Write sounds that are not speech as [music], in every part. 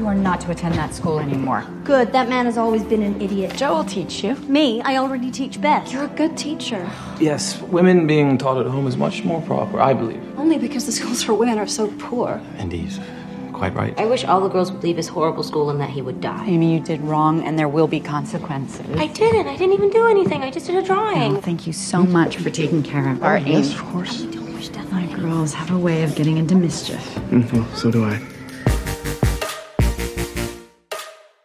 You are not to attend that school anymore. Good, that man has always been an idiot. Joe will teach you. Me, I already teach Beth. You're a good teacher. Yes, women being taught at home is much more proper, I believe. Only because the schools for women are so poor. Indeed. Quite right. I wish all the girls would leave his horrible school and that he would die. Amy, you did wrong, and there will be consequences. I didn't. I didn't even do anything. I just did a drawing. Oh, thank you so much for taking care of our Amy. Yes, of course. My girls have a way of getting into mischief. Mm, so do I.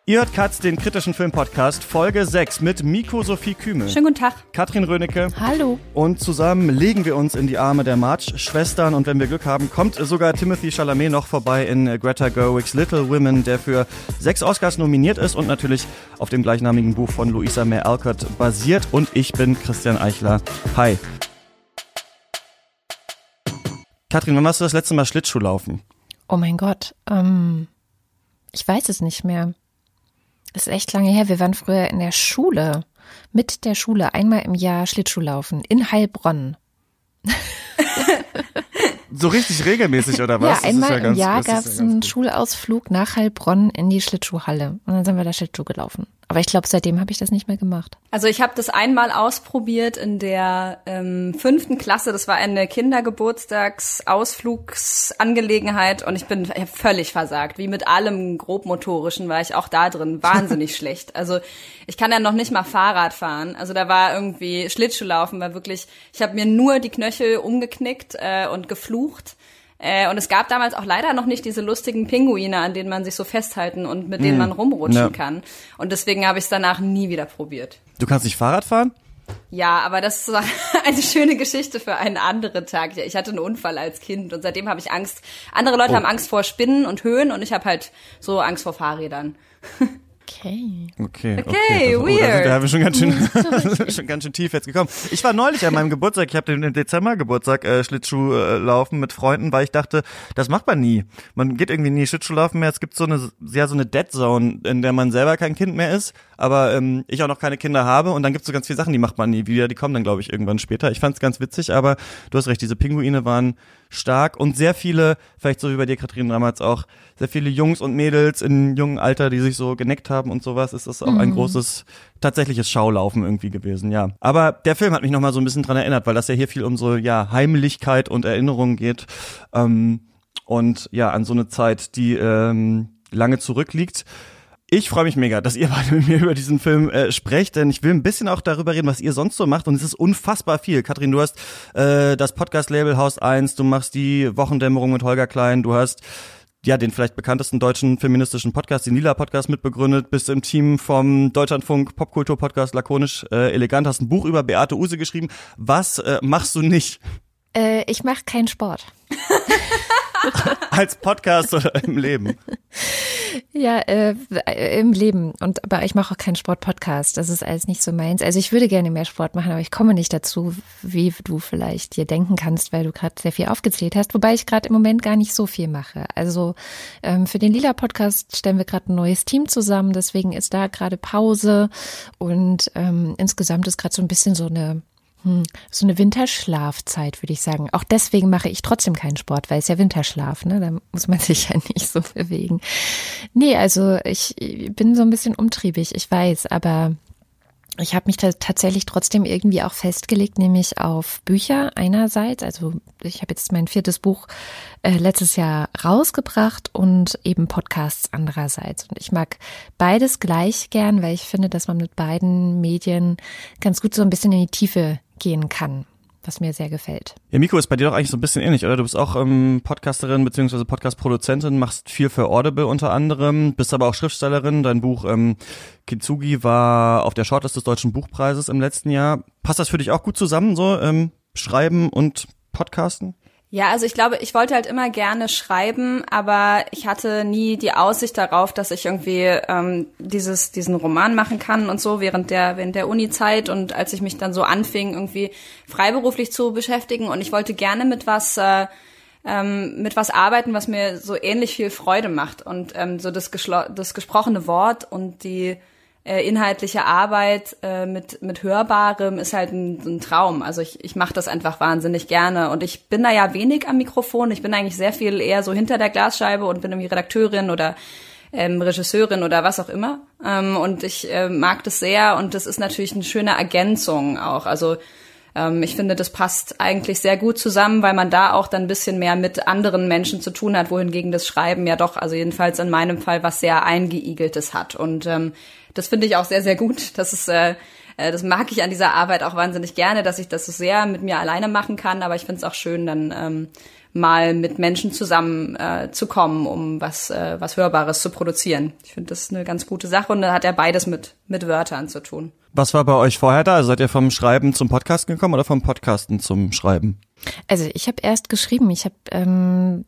Ihr hört Katz, den kritischen Filmpodcast, Folge 6 mit Miko Sophie Kümel. Schönen guten Tag. Katrin Rönecke. Hallo. Und zusammen legen wir uns in die Arme der March-Schwestern und wenn wir Glück haben, kommt sogar Timothy Chalamet noch vorbei in Greta Gerwigs Little Women, der für sechs Oscars nominiert ist und natürlich auf dem gleichnamigen Buch von Louisa May Alcott basiert. Und ich bin Christian Eichler. Hi. Katrin, wann warst du das letzte Mal Schlittschuh laufen? Oh mein Gott. Ähm, ich weiß es nicht mehr. Ist echt lange her. Wir waren früher in der Schule, mit der Schule, einmal im Jahr Schlittschuhlaufen in Heilbronn. [laughs] So richtig regelmäßig oder [laughs] was? Ja, einmal ja im ganz, Jahr das ist gab es ja einen gut. Schulausflug nach Heilbronn in die Schlittschuhhalle. Und dann sind wir da Schlittschuh gelaufen. Aber ich glaube, seitdem habe ich das nicht mehr gemacht. Also ich habe das einmal ausprobiert in der ähm, fünften Klasse. Das war eine Kindergeburtstagsausflugsangelegenheit und ich bin ich völlig versagt. Wie mit allem grobmotorischen war ich auch da drin wahnsinnig [laughs] schlecht. Also ich kann ja noch nicht mal Fahrrad fahren. Also da war irgendwie Schlittschuhlaufen war wirklich. Ich habe mir nur die Knöchel umgeknickt äh, und geflucht. Äh, und es gab damals auch leider noch nicht diese lustigen Pinguine, an denen man sich so festhalten und mit denen man rumrutschen Ja. kann. Und deswegen habe ich es danach nie wieder probiert. Du kannst nicht Fahrrad fahren? Ja, aber das war [laughs] eine schöne Geschichte für einen anderen Tag. Ich hatte einen Unfall als Kind und seitdem habe ich Angst. Andere Leute Oh. haben Angst vor Spinnen und Höhen und ich habe halt so Angst vor Fahrrädern. [laughs] Okay. Okay, Okay, das, oh, weird. Da, da haben wir schon ganz schön, [laughs] [laughs] schon ganz schön tief jetzt gekommen. Ich war neulich an meinem Geburtstag, ich habe den Dezember Geburtstag äh, Schlittschuh äh, laufen mit Freunden, weil ich dachte, das macht man nie. Man geht irgendwie nie Schlittschuh laufen mehr. Es gibt so eine ja so eine Dead Zone, in der man selber kein Kind mehr ist, aber ähm, ich auch noch keine Kinder habe und dann gibt's so ganz viele Sachen, die macht man nie wieder. Die kommen dann glaube ich irgendwann später. Ich fand's ganz witzig, aber du hast recht, diese Pinguine waren stark und sehr viele, vielleicht so wie bei dir, Katrin damals auch, sehr viele Jungs und Mädels in jungen Alter, die sich so geneckt haben und sowas, ist das auch ein großes, tatsächliches Schaulaufen irgendwie gewesen, ja. Aber der Film hat mich nochmal so ein bisschen dran erinnert, weil das ja hier viel um so, ja, Heimlichkeit und Erinnerung geht. Ähm, und ja, an so eine Zeit, die ähm, lange zurückliegt. Ich freue mich mega, dass ihr beide mit mir über diesen Film äh, sprecht, denn ich will ein bisschen auch darüber reden, was ihr sonst so macht und es ist unfassbar viel. Katrin, du hast äh, das Podcast-Label Haus 1, du machst die Wochendämmerung mit Holger Klein, du hast ja den vielleicht bekanntesten deutschen feministischen Podcast, den Lila Podcast mitbegründet, bist im Team vom Deutschlandfunk Popkultur Podcast lakonisch äh, elegant, hast ein Buch über Beate Use geschrieben. Was äh, machst du nicht Äh, ich mache keinen Sport. [laughs] [laughs] als Podcast oder im Leben? Ja, äh, im Leben. Und aber ich mache auch keinen Sport-Podcast. Das ist alles nicht so meins. Also ich würde gerne mehr Sport machen, aber ich komme nicht dazu, wie du vielleicht dir denken kannst, weil du gerade sehr viel aufgezählt hast. Wobei ich gerade im Moment gar nicht so viel mache. Also ähm, für den Lila-Podcast stellen wir gerade ein neues Team zusammen. Deswegen ist da gerade Pause und ähm, insgesamt ist gerade so ein bisschen so eine so eine Winterschlafzeit, würde ich sagen. Auch deswegen mache ich trotzdem keinen Sport, weil es ja Winterschlaf, ne? Da muss man [laughs] sich ja nicht so bewegen. Nee, also ich bin so ein bisschen umtriebig, ich weiß, aber ich habe mich ta- tatsächlich trotzdem irgendwie auch festgelegt, nämlich auf Bücher einerseits. Also ich habe jetzt mein viertes Buch äh, letztes Jahr rausgebracht und eben Podcasts andererseits. Und ich mag beides gleich gern, weil ich finde, dass man mit beiden Medien ganz gut so ein bisschen in die Tiefe gehen kann, was mir sehr gefällt. Ja, Miko ist bei dir doch eigentlich so ein bisschen ähnlich, oder? Du bist auch ähm, Podcasterin bzw. Podcast-Produzentin, machst viel für Audible unter anderem, bist aber auch Schriftstellerin. Dein Buch ähm, Kitsugi war auf der Shortlist des Deutschen Buchpreises im letzten Jahr. Passt das für dich auch gut zusammen, so ähm, Schreiben und Podcasten? Ja, also ich glaube, ich wollte halt immer gerne schreiben, aber ich hatte nie die Aussicht darauf, dass ich irgendwie ähm, dieses diesen Roman machen kann und so während der während der Uni-Zeit und als ich mich dann so anfing irgendwie freiberuflich zu beschäftigen. Und ich wollte gerne mit was äh, ähm, mit was arbeiten, was mir so ähnlich viel Freude macht. Und ähm, so das, das gesprochene Wort und die äh, inhaltliche Arbeit äh, mit mit hörbarem ist halt ein, ein Traum. Also ich ich mache das einfach wahnsinnig gerne und ich bin da ja wenig am Mikrofon. Ich bin eigentlich sehr viel eher so hinter der Glasscheibe und bin irgendwie Redakteurin oder ähm, Regisseurin oder was auch immer. Ähm, und ich äh, mag das sehr und das ist natürlich eine schöne Ergänzung auch. Also ähm, ich finde, das passt eigentlich sehr gut zusammen, weil man da auch dann ein bisschen mehr mit anderen Menschen zu tun hat, wohingegen das Schreiben ja doch, also jedenfalls in meinem Fall, was sehr eingeigeltes hat. Und ähm, das finde ich auch sehr, sehr gut. Das ist äh, äh, das mag ich an dieser Arbeit auch wahnsinnig gerne, dass ich das so sehr mit mir alleine machen kann, aber ich finde es auch schön, dann ähm, mal mit Menschen zusammen äh, zu kommen, um was, äh, was Hörbares zu produzieren. Ich finde das eine ganz gute Sache und da hat ja beides mit, mit Wörtern zu tun. Was war bei euch vorher da? Also seid ihr vom Schreiben zum Podcasten gekommen oder vom Podcasten zum Schreiben? Also ich habe erst geschrieben, ich habe ähm,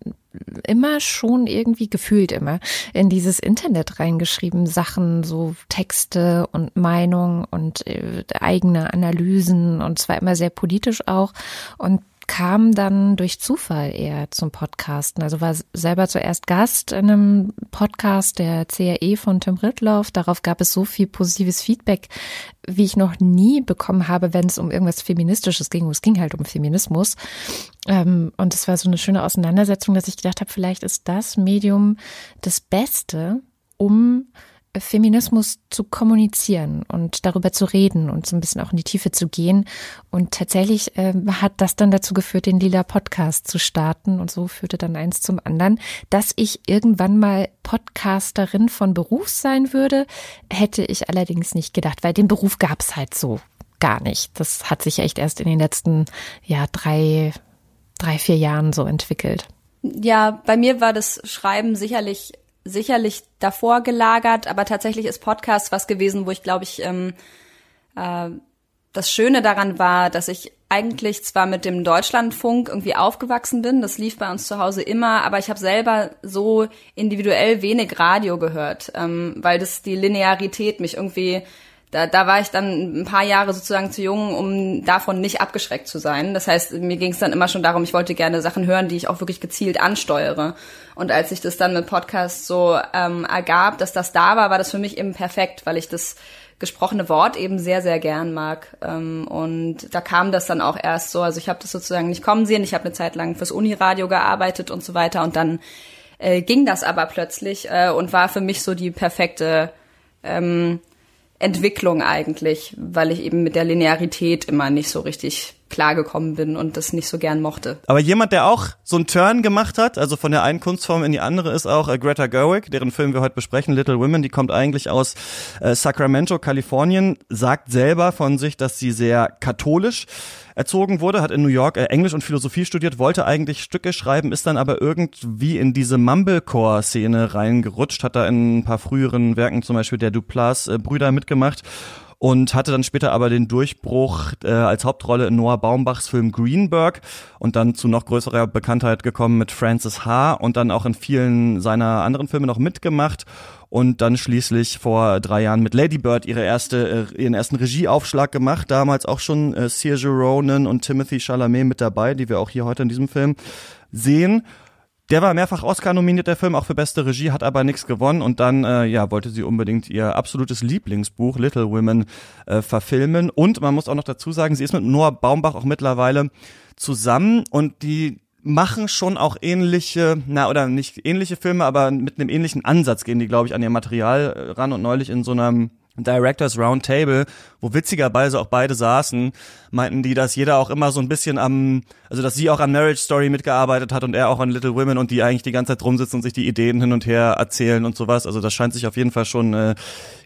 immer schon irgendwie gefühlt immer in dieses Internet reingeschrieben, Sachen, so Texte und Meinung und äh, eigene Analysen und zwar immer sehr politisch auch und kam dann durch Zufall eher zum Podcasten. Also war selber zuerst Gast in einem Podcast der CRE von Tim Ritloff. Darauf gab es so viel positives Feedback, wie ich noch nie bekommen habe, wenn es um irgendwas Feministisches ging. Es ging halt um Feminismus. Ähm, und es war so eine schöne Auseinandersetzung, dass ich gedacht habe, vielleicht ist das Medium das Beste, um Feminismus zu kommunizieren und darüber zu reden und so ein bisschen auch in die Tiefe zu gehen. Und tatsächlich äh, hat das dann dazu geführt, den Lila Podcast zu starten. Und so führte dann eins zum anderen. Dass ich irgendwann mal Podcasterin von Beruf sein würde, hätte ich allerdings nicht gedacht, weil den Beruf gab es halt so gar nicht. Das hat sich echt erst in den letzten ja, drei, drei, vier Jahren so entwickelt. Ja, bei mir war das Schreiben sicherlich sicherlich davor gelagert, aber tatsächlich ist Podcast was gewesen, wo ich glaube ich ähm, äh, das Schöne daran war, dass ich eigentlich zwar mit dem Deutschlandfunk irgendwie aufgewachsen bin, das lief bei uns zu Hause immer, aber ich habe selber so individuell wenig Radio gehört, ähm, weil das die Linearität mich irgendwie da, da war ich dann ein paar Jahre sozusagen zu jung, um davon nicht abgeschreckt zu sein. Das heißt, mir ging es dann immer schon darum, ich wollte gerne Sachen hören, die ich auch wirklich gezielt ansteuere. Und als sich das dann mit Podcast so ähm, ergab, dass das da war, war das für mich eben perfekt, weil ich das gesprochene Wort eben sehr, sehr gern mag. Ähm, und da kam das dann auch erst so. Also ich habe das sozusagen nicht kommen sehen. Ich habe eine Zeit lang fürs Uniradio gearbeitet und so weiter. Und dann äh, ging das aber plötzlich äh, und war für mich so die perfekte ähm, Entwicklung eigentlich, weil ich eben mit der Linearität immer nicht so richtig klargekommen bin und das nicht so gern mochte. Aber jemand, der auch so einen Turn gemacht hat, also von der einen Kunstform in die andere, ist auch äh, Greta Gerwig, deren Film wir heute besprechen, Little Women. Die kommt eigentlich aus äh, Sacramento, Kalifornien, sagt selber von sich, dass sie sehr katholisch erzogen wurde, hat in New York äh, Englisch und Philosophie studiert, wollte eigentlich Stücke schreiben, ist dann aber irgendwie in diese Mumblecore-Szene reingerutscht, hat da in ein paar früheren Werken, zum Beispiel der Duplass-Brüder mitgemacht und hatte dann später aber den Durchbruch äh, als Hauptrolle in Noah Baumbachs Film Greenberg und dann zu noch größerer Bekanntheit gekommen mit Francis H. und dann auch in vielen seiner anderen Filme noch mitgemacht und dann schließlich vor drei Jahren mit Lady Bird ihre erste, äh, ihren ersten Regieaufschlag gemacht. Damals auch schon äh, Saoirse Ronan und Timothy Chalamet mit dabei, die wir auch hier heute in diesem Film sehen. Der war mehrfach Oscar nominiert, der Film, auch für beste Regie, hat aber nichts gewonnen und dann äh, ja wollte sie unbedingt ihr absolutes Lieblingsbuch Little Women äh, verfilmen. Und man muss auch noch dazu sagen, sie ist mit Noah Baumbach auch mittlerweile zusammen und die machen schon auch ähnliche, na oder nicht ähnliche Filme, aber mit einem ähnlichen Ansatz gehen die, glaube ich, an ihr Material äh, ran und neulich in so einem Directors Roundtable, wo witzigerweise auch beide saßen, meinten die, dass jeder auch immer so ein bisschen am, also dass sie auch an Marriage Story mitgearbeitet hat und er auch an Little Women und die eigentlich die ganze Zeit rumsitzen und sich die Ideen hin und her erzählen und sowas. Also das scheint sich auf jeden Fall schon äh,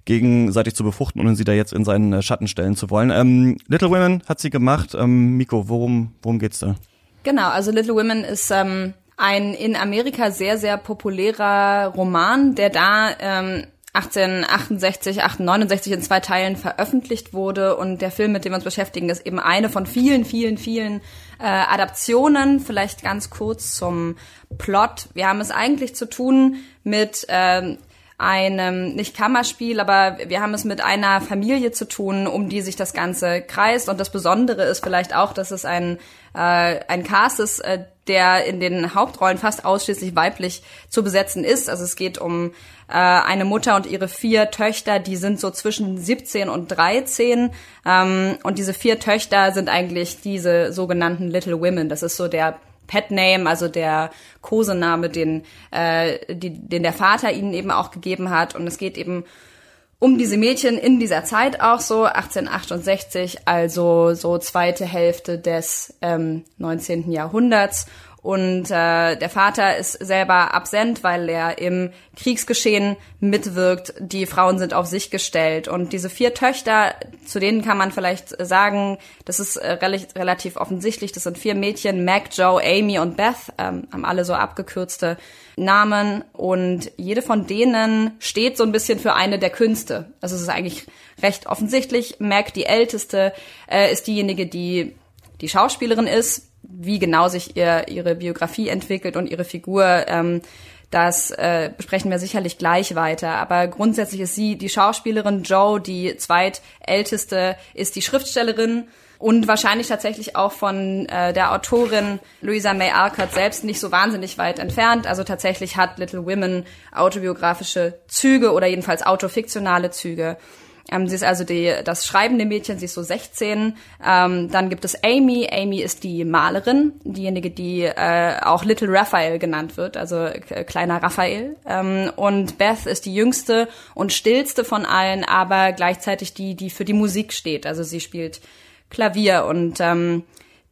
gegenseitig zu befruchten und sie da jetzt in seinen äh, Schatten stellen zu wollen. Ähm, Little Women hat sie gemacht. Ähm, Miko, worum, worum geht's da? Genau, also Little Women ist ähm, ein in Amerika sehr, sehr populärer Roman, der da ähm, 1868, 1869 in zwei Teilen veröffentlicht wurde und der Film, mit dem wir uns beschäftigen, ist eben eine von vielen, vielen, vielen äh, Adaptionen. Vielleicht ganz kurz zum Plot. Wir haben es eigentlich zu tun mit ähm, einem, nicht Kammerspiel, aber wir haben es mit einer Familie zu tun, um die sich das Ganze kreist. Und das Besondere ist vielleicht auch, dass es ein, äh, ein Cast ist, äh, der in den Hauptrollen fast ausschließlich weiblich zu besetzen ist. Also es geht um äh, eine Mutter und ihre vier Töchter, die sind so zwischen 17 und 13. Ähm, und diese vier Töchter sind eigentlich diese sogenannten Little Women. Das ist so der Pet Name, also der Kosename, den, äh, die, den der Vater ihnen eben auch gegeben hat. Und es geht eben um diese Mädchen in dieser Zeit auch so, 1868, also so zweite Hälfte des ähm, 19. Jahrhunderts. Und äh, der Vater ist selber absent, weil er im Kriegsgeschehen mitwirkt. Die Frauen sind auf sich gestellt. Und diese vier Töchter, zu denen kann man vielleicht sagen, das ist äh, relativ offensichtlich, das sind vier Mädchen, Mac, Joe, Amy und Beth, ähm, haben alle so abgekürzte Namen. Und jede von denen steht so ein bisschen für eine der Künste. Also es ist eigentlich recht offensichtlich. Mac, die älteste, äh, ist diejenige, die die Schauspielerin ist wie genau sich ihr, ihre Biografie entwickelt und ihre Figur, ähm, das äh, besprechen wir sicherlich gleich weiter. Aber grundsätzlich ist sie die Schauspielerin, Joe, die zweitälteste, ist die Schriftstellerin und wahrscheinlich tatsächlich auch von äh, der Autorin Louisa May Alcott selbst nicht so wahnsinnig weit entfernt. Also tatsächlich hat Little Women autobiografische Züge oder jedenfalls autofiktionale Züge. Ähm, sie ist also die, das schreibende Mädchen, sie ist so 16. Ähm, dann gibt es Amy. Amy ist die Malerin, diejenige, die äh, auch Little Raphael genannt wird, also kleiner Raphael. Ähm, und Beth ist die jüngste und stillste von allen, aber gleichzeitig die, die für die Musik steht. Also sie spielt Klavier und ähm,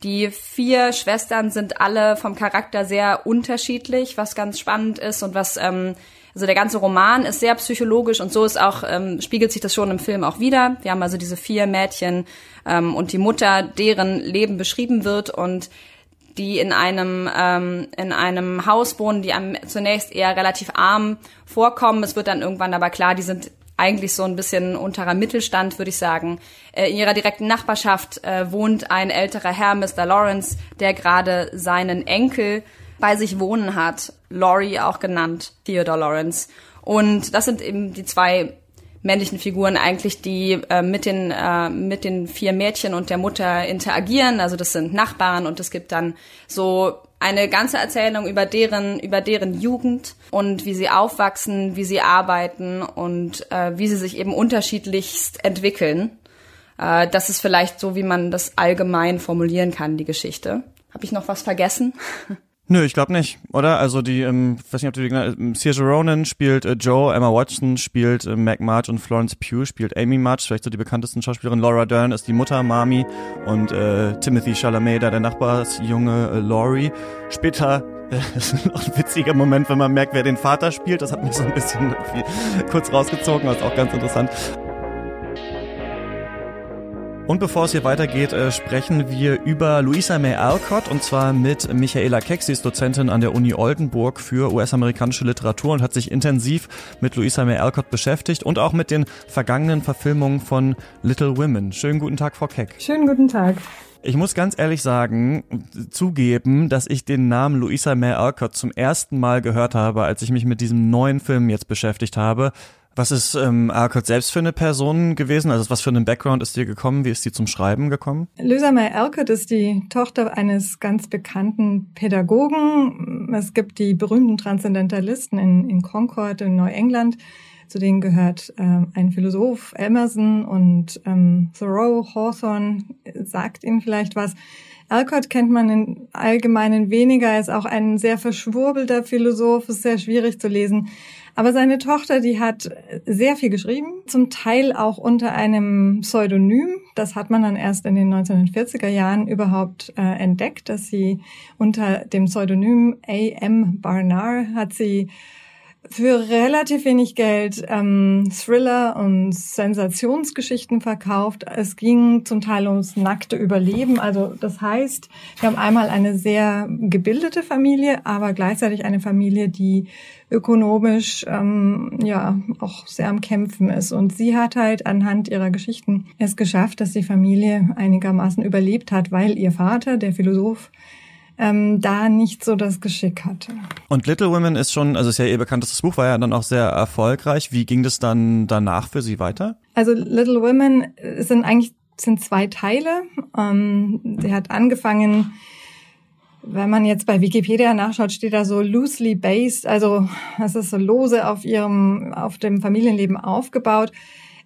die vier Schwestern sind alle vom Charakter sehr unterschiedlich, was ganz spannend ist und was ähm, also der ganze Roman ist sehr psychologisch und so ist auch, ähm, spiegelt sich das schon im Film auch wieder. Wir haben also diese vier Mädchen ähm, und die Mutter, deren Leben beschrieben wird und die in einem ähm, in einem Haus wohnen, die einem zunächst eher relativ arm vorkommen. Es wird dann irgendwann aber klar, die sind eigentlich so ein bisschen unterer Mittelstand, würde ich sagen. Äh, in ihrer direkten Nachbarschaft äh, wohnt ein älterer Herr, Mr. Lawrence, der gerade seinen Enkel bei sich wohnen hat. Laurie auch genannt, Theodore Lawrence. Und das sind eben die zwei männlichen Figuren eigentlich, die äh, mit den äh, mit den vier Mädchen und der Mutter interagieren. Also das sind Nachbarn und es gibt dann so eine ganze Erzählung über deren über deren Jugend und wie sie aufwachsen, wie sie arbeiten und äh, wie sie sich eben unterschiedlichst entwickeln. Äh, das ist vielleicht so, wie man das allgemein formulieren kann, die Geschichte. Habe ich noch was vergessen? [laughs] Nö, ich glaube nicht, oder? Also die, ähm, weiß nicht, ob du die genannt Saoirse Ronan spielt äh, Joe, Emma Watson spielt äh, Mac March und Florence Pugh spielt Amy March, vielleicht so die bekanntesten Schauspielerin. Laura Dern ist die Mutter, Mami und äh, Timothy Chalamet, da der Nachbarsjunge äh, Laurie. Später [laughs] das ist noch ein witziger Moment, wenn man merkt, wer den Vater spielt. Das hat mich so ein bisschen [laughs] kurz rausgezogen, das ist auch ganz interessant. Und bevor es hier weitergeht, äh, sprechen wir über Louisa May Alcott und zwar mit Michaela Keck. Sie ist Dozentin an der Uni Oldenburg für US-amerikanische Literatur und hat sich intensiv mit Louisa May Alcott beschäftigt und auch mit den vergangenen Verfilmungen von Little Women. Schönen guten Tag, Frau Keck. Schönen guten Tag. Ich muss ganz ehrlich sagen, zugeben, dass ich den Namen Louisa May Alcott zum ersten Mal gehört habe, als ich mich mit diesem neuen Film jetzt beschäftigt habe. Was ist ähm, Alcott selbst für eine Person gewesen? Also was für einen Background ist dir gekommen? Wie ist sie zum Schreiben gekommen? Lisa May Alcott ist die Tochter eines ganz bekannten Pädagogen. Es gibt die berühmten Transzendentalisten in, in Concord in Neuengland. Zu denen gehört ähm, ein Philosoph Emerson und ähm, Thoreau, Hawthorne, sagt Ihnen vielleicht was. Alcott kennt man im Allgemeinen weniger, er ist auch ein sehr verschwurbelter Philosoph, ist sehr schwierig zu lesen. Aber seine Tochter, die hat sehr viel geschrieben, zum Teil auch unter einem Pseudonym. Das hat man dann erst in den 1940er Jahren überhaupt äh, entdeckt, dass sie unter dem Pseudonym A.M. Barnard hat sie für relativ wenig Geld ähm, Thriller und Sensationsgeschichten verkauft. Es ging zum Teil ums nackte Überleben. Also das heißt, wir haben einmal eine sehr gebildete Familie, aber gleichzeitig eine Familie, die ökonomisch ähm, ja auch sehr am Kämpfen ist. Und sie hat halt anhand ihrer Geschichten es geschafft, dass die Familie einigermaßen überlebt hat, weil ihr Vater, der Philosoph, ähm, da nicht so das Geschick hatte. Und Little Women ist schon, also ist ja ihr bekanntestes Buch, war ja dann auch sehr erfolgreich. Wie ging das dann danach für Sie weiter? Also Little Women sind eigentlich sind zwei Teile. Ähm, sie hat angefangen wenn man jetzt bei Wikipedia nachschaut, steht da so loosely based, also es ist so lose auf ihrem, auf dem Familienleben aufgebaut.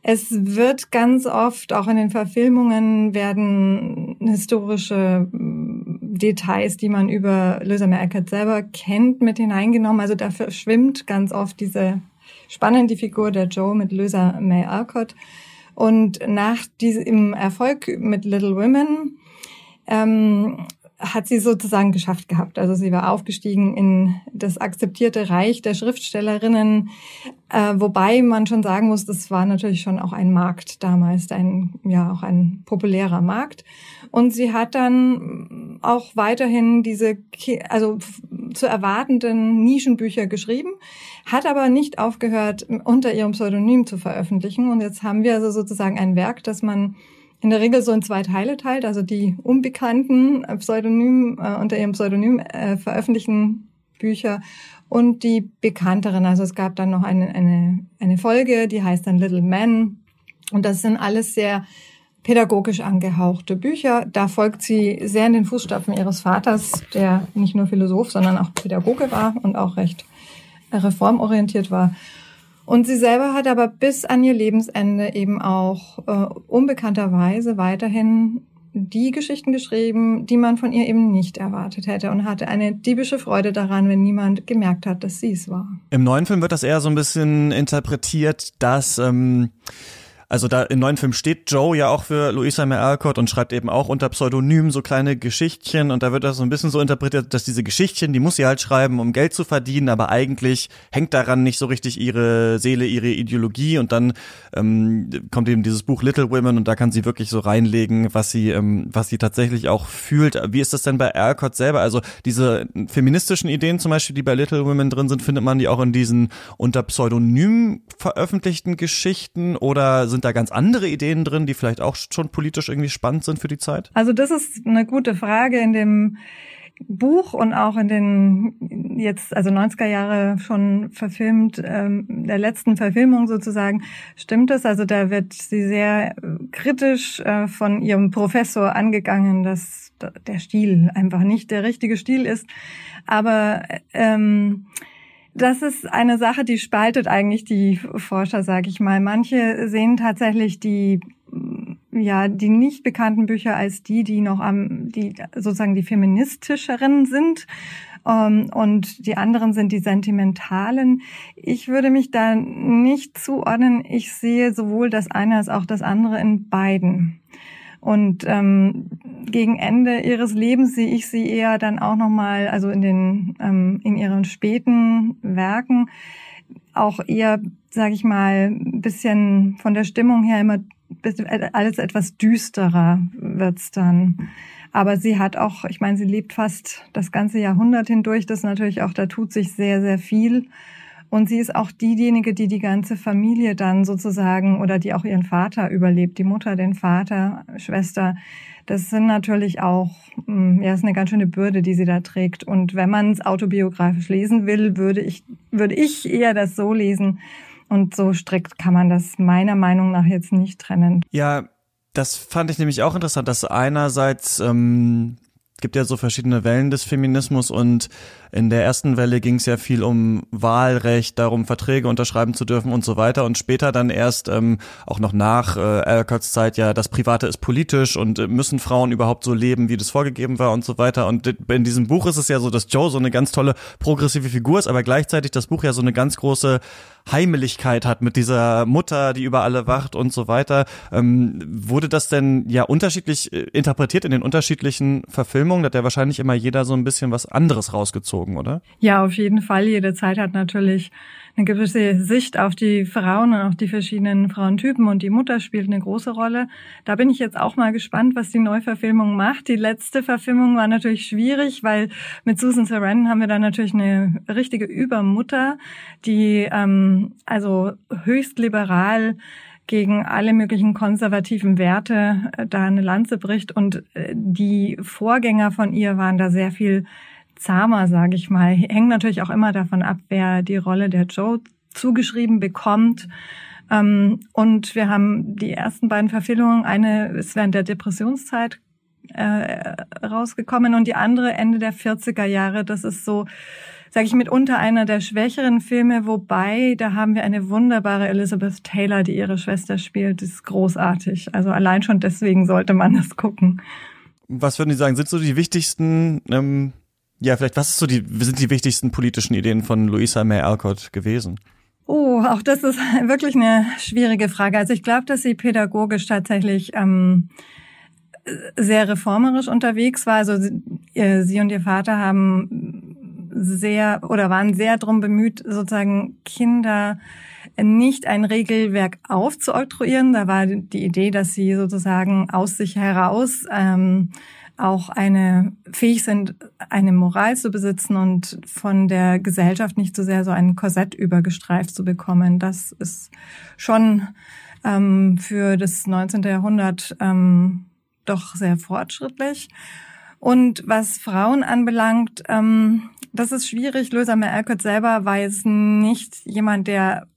Es wird ganz oft, auch in den Verfilmungen, werden historische mm, Details, die man über May Alcott selber kennt, mit hineingenommen. Also da verschwimmt ganz oft diese spannende Figur der Joe mit Lisa May Alcott. Und nach diesem Erfolg mit Little Women ähm, hat sie sozusagen geschafft gehabt. Also sie war aufgestiegen in das akzeptierte Reich der Schriftstellerinnen, äh, wobei man schon sagen muss, das war natürlich schon auch ein Markt damals, ein ja auch ein populärer Markt. Und sie hat dann auch weiterhin diese also zu erwartenden Nischenbücher geschrieben, hat aber nicht aufgehört unter ihrem Pseudonym zu veröffentlichen. Und jetzt haben wir also sozusagen ein Werk, das man in der Regel so in zwei Teile teilt, also die unbekannten äh, Pseudonym äh, unter ihrem Pseudonym äh, veröffentlichten Bücher und die bekannteren. Also es gab dann noch eine, eine, eine Folge, die heißt dann Little Men und das sind alles sehr pädagogisch angehauchte Bücher. Da folgt sie sehr in den Fußstapfen ihres Vaters, der nicht nur Philosoph, sondern auch Pädagoge war und auch recht reformorientiert war. Und sie selber hat aber bis an ihr Lebensende eben auch äh, unbekannterweise weiterhin die Geschichten geschrieben, die man von ihr eben nicht erwartet hätte und hatte eine diebische Freude daran, wenn niemand gemerkt hat, dass sie es war. Im neuen Film wird das eher so ein bisschen interpretiert, dass ähm also da im neuen Film steht Joe ja auch für Louisa May Alcott und schreibt eben auch unter Pseudonym so kleine Geschichtchen. Und da wird das so ein bisschen so interpretiert, dass diese Geschichtchen, die muss sie halt schreiben, um Geld zu verdienen, aber eigentlich hängt daran nicht so richtig ihre Seele, ihre Ideologie. Und dann ähm, kommt eben dieses Buch Little Women. Und da kann sie wirklich so reinlegen, was sie, ähm, was sie tatsächlich auch fühlt. Wie ist das denn bei Alcott selber? Also diese feministischen Ideen zum Beispiel, die bei Little Women drin sind, findet man die auch in diesen unter Pseudonym veröffentlichten Geschichten? Oder sind da ganz andere Ideen drin, die vielleicht auch schon politisch irgendwie spannend sind für die Zeit? Also das ist eine gute Frage in dem Buch und auch in den jetzt, also 90er Jahre schon verfilmt, ähm, der letzten Verfilmung sozusagen, stimmt es. Also da wird sie sehr kritisch äh, von ihrem Professor angegangen, dass der Stil einfach nicht der richtige Stil ist. Aber ähm, das ist eine Sache, die spaltet eigentlich die Forscher, sage ich mal. Manche sehen tatsächlich die ja die nicht bekannten Bücher als die, die noch am die sozusagen die feministischeren sind. Ähm, und die anderen sind die sentimentalen. Ich würde mich da nicht zuordnen. Ich sehe sowohl das eine als auch das andere in beiden. Und ähm, gegen Ende ihres Lebens sehe ich sie eher dann auch nochmal, also in den ähm, in ihren späten Werken auch eher, sage ich mal, ein bisschen von der Stimmung her immer alles etwas düsterer wird's dann. Aber sie hat auch, ich meine, sie lebt fast das ganze Jahrhundert hindurch. Das natürlich auch, da tut sich sehr, sehr viel. Und sie ist auch diejenige, die die ganze Familie dann sozusagen oder die auch ihren Vater überlebt, die Mutter, den Vater, Schwester. Das sind natürlich auch, mm, ja, ist eine ganz schöne Bürde, die sie da trägt. Und wenn man es autobiografisch lesen will, würde ich, würde ich eher das so lesen. Und so strikt kann man das meiner Meinung nach jetzt nicht trennen. Ja, das fand ich nämlich auch interessant, dass einerseits ähm, gibt ja so verschiedene Wellen des Feminismus und in der ersten Welle ging es ja viel um Wahlrecht, darum Verträge unterschreiben zu dürfen und so weiter und später dann erst ähm, auch noch nach äh, Alcotts Zeit ja, das Private ist politisch und äh, müssen Frauen überhaupt so leben, wie das vorgegeben war und so weiter und in diesem Buch ist es ja so, dass Joe so eine ganz tolle progressive Figur ist, aber gleichzeitig das Buch ja so eine ganz große Heimeligkeit hat mit dieser Mutter, die über alle wacht und so weiter. Ähm, wurde das denn ja unterschiedlich äh, interpretiert in den unterschiedlichen Verfilmungen? Da hat ja wahrscheinlich immer jeder so ein bisschen was anderes rausgezogen, oder? Ja, auf jeden Fall. Jede Zeit hat natürlich eine gewisse Sicht auf die Frauen und auf die verschiedenen Frauentypen und die Mutter spielt eine große Rolle. Da bin ich jetzt auch mal gespannt, was die Neuverfilmung macht. Die letzte Verfilmung war natürlich schwierig, weil mit Susan Sarandon haben wir da natürlich eine richtige Übermutter, die ähm, also höchst liberal gegen alle möglichen konservativen Werte äh, da eine Lanze bricht. Und äh, die Vorgänger von ihr waren da sehr viel zahmer, sage ich mal. Hängt natürlich auch immer davon ab, wer die Rolle der Joe zugeschrieben bekommt. Ähm, und wir haben die ersten beiden Verfilmungen, eine ist während der Depressionszeit äh, rausgekommen und die andere Ende der 40er Jahre. Das ist so, sage ich, mitunter einer der schwächeren Filme, wobei da haben wir eine wunderbare Elizabeth Taylor, die ihre Schwester spielt. Das ist großartig. Also allein schon deswegen sollte man das gucken. Was würden Sie sagen, sind so die wichtigsten, ähm, ja, vielleicht, was ist so die, sind die wichtigsten politischen Ideen von Louisa May Alcott gewesen? Oh, auch das ist [laughs] wirklich eine schwierige Frage. Also ich glaube, dass sie pädagogisch tatsächlich ähm, sehr reformerisch unterwegs war. Also sie, äh, sie und ihr Vater haben sehr oder waren sehr drum bemüht, sozusagen Kinder nicht ein Regelwerk aufzuoktroyieren. Da war die Idee, dass sie sozusagen aus sich heraus ähm, auch eine fähig sind, eine Moral zu besitzen und von der Gesellschaft nicht so sehr so ein Korsett übergestreift zu bekommen. Das ist schon ähm, für das 19. Jahrhundert ähm, doch sehr fortschrittlich. Und was Frauen anbelangt, ähm, das ist schwierig. Löser Merkert selber war jetzt nicht jemand, der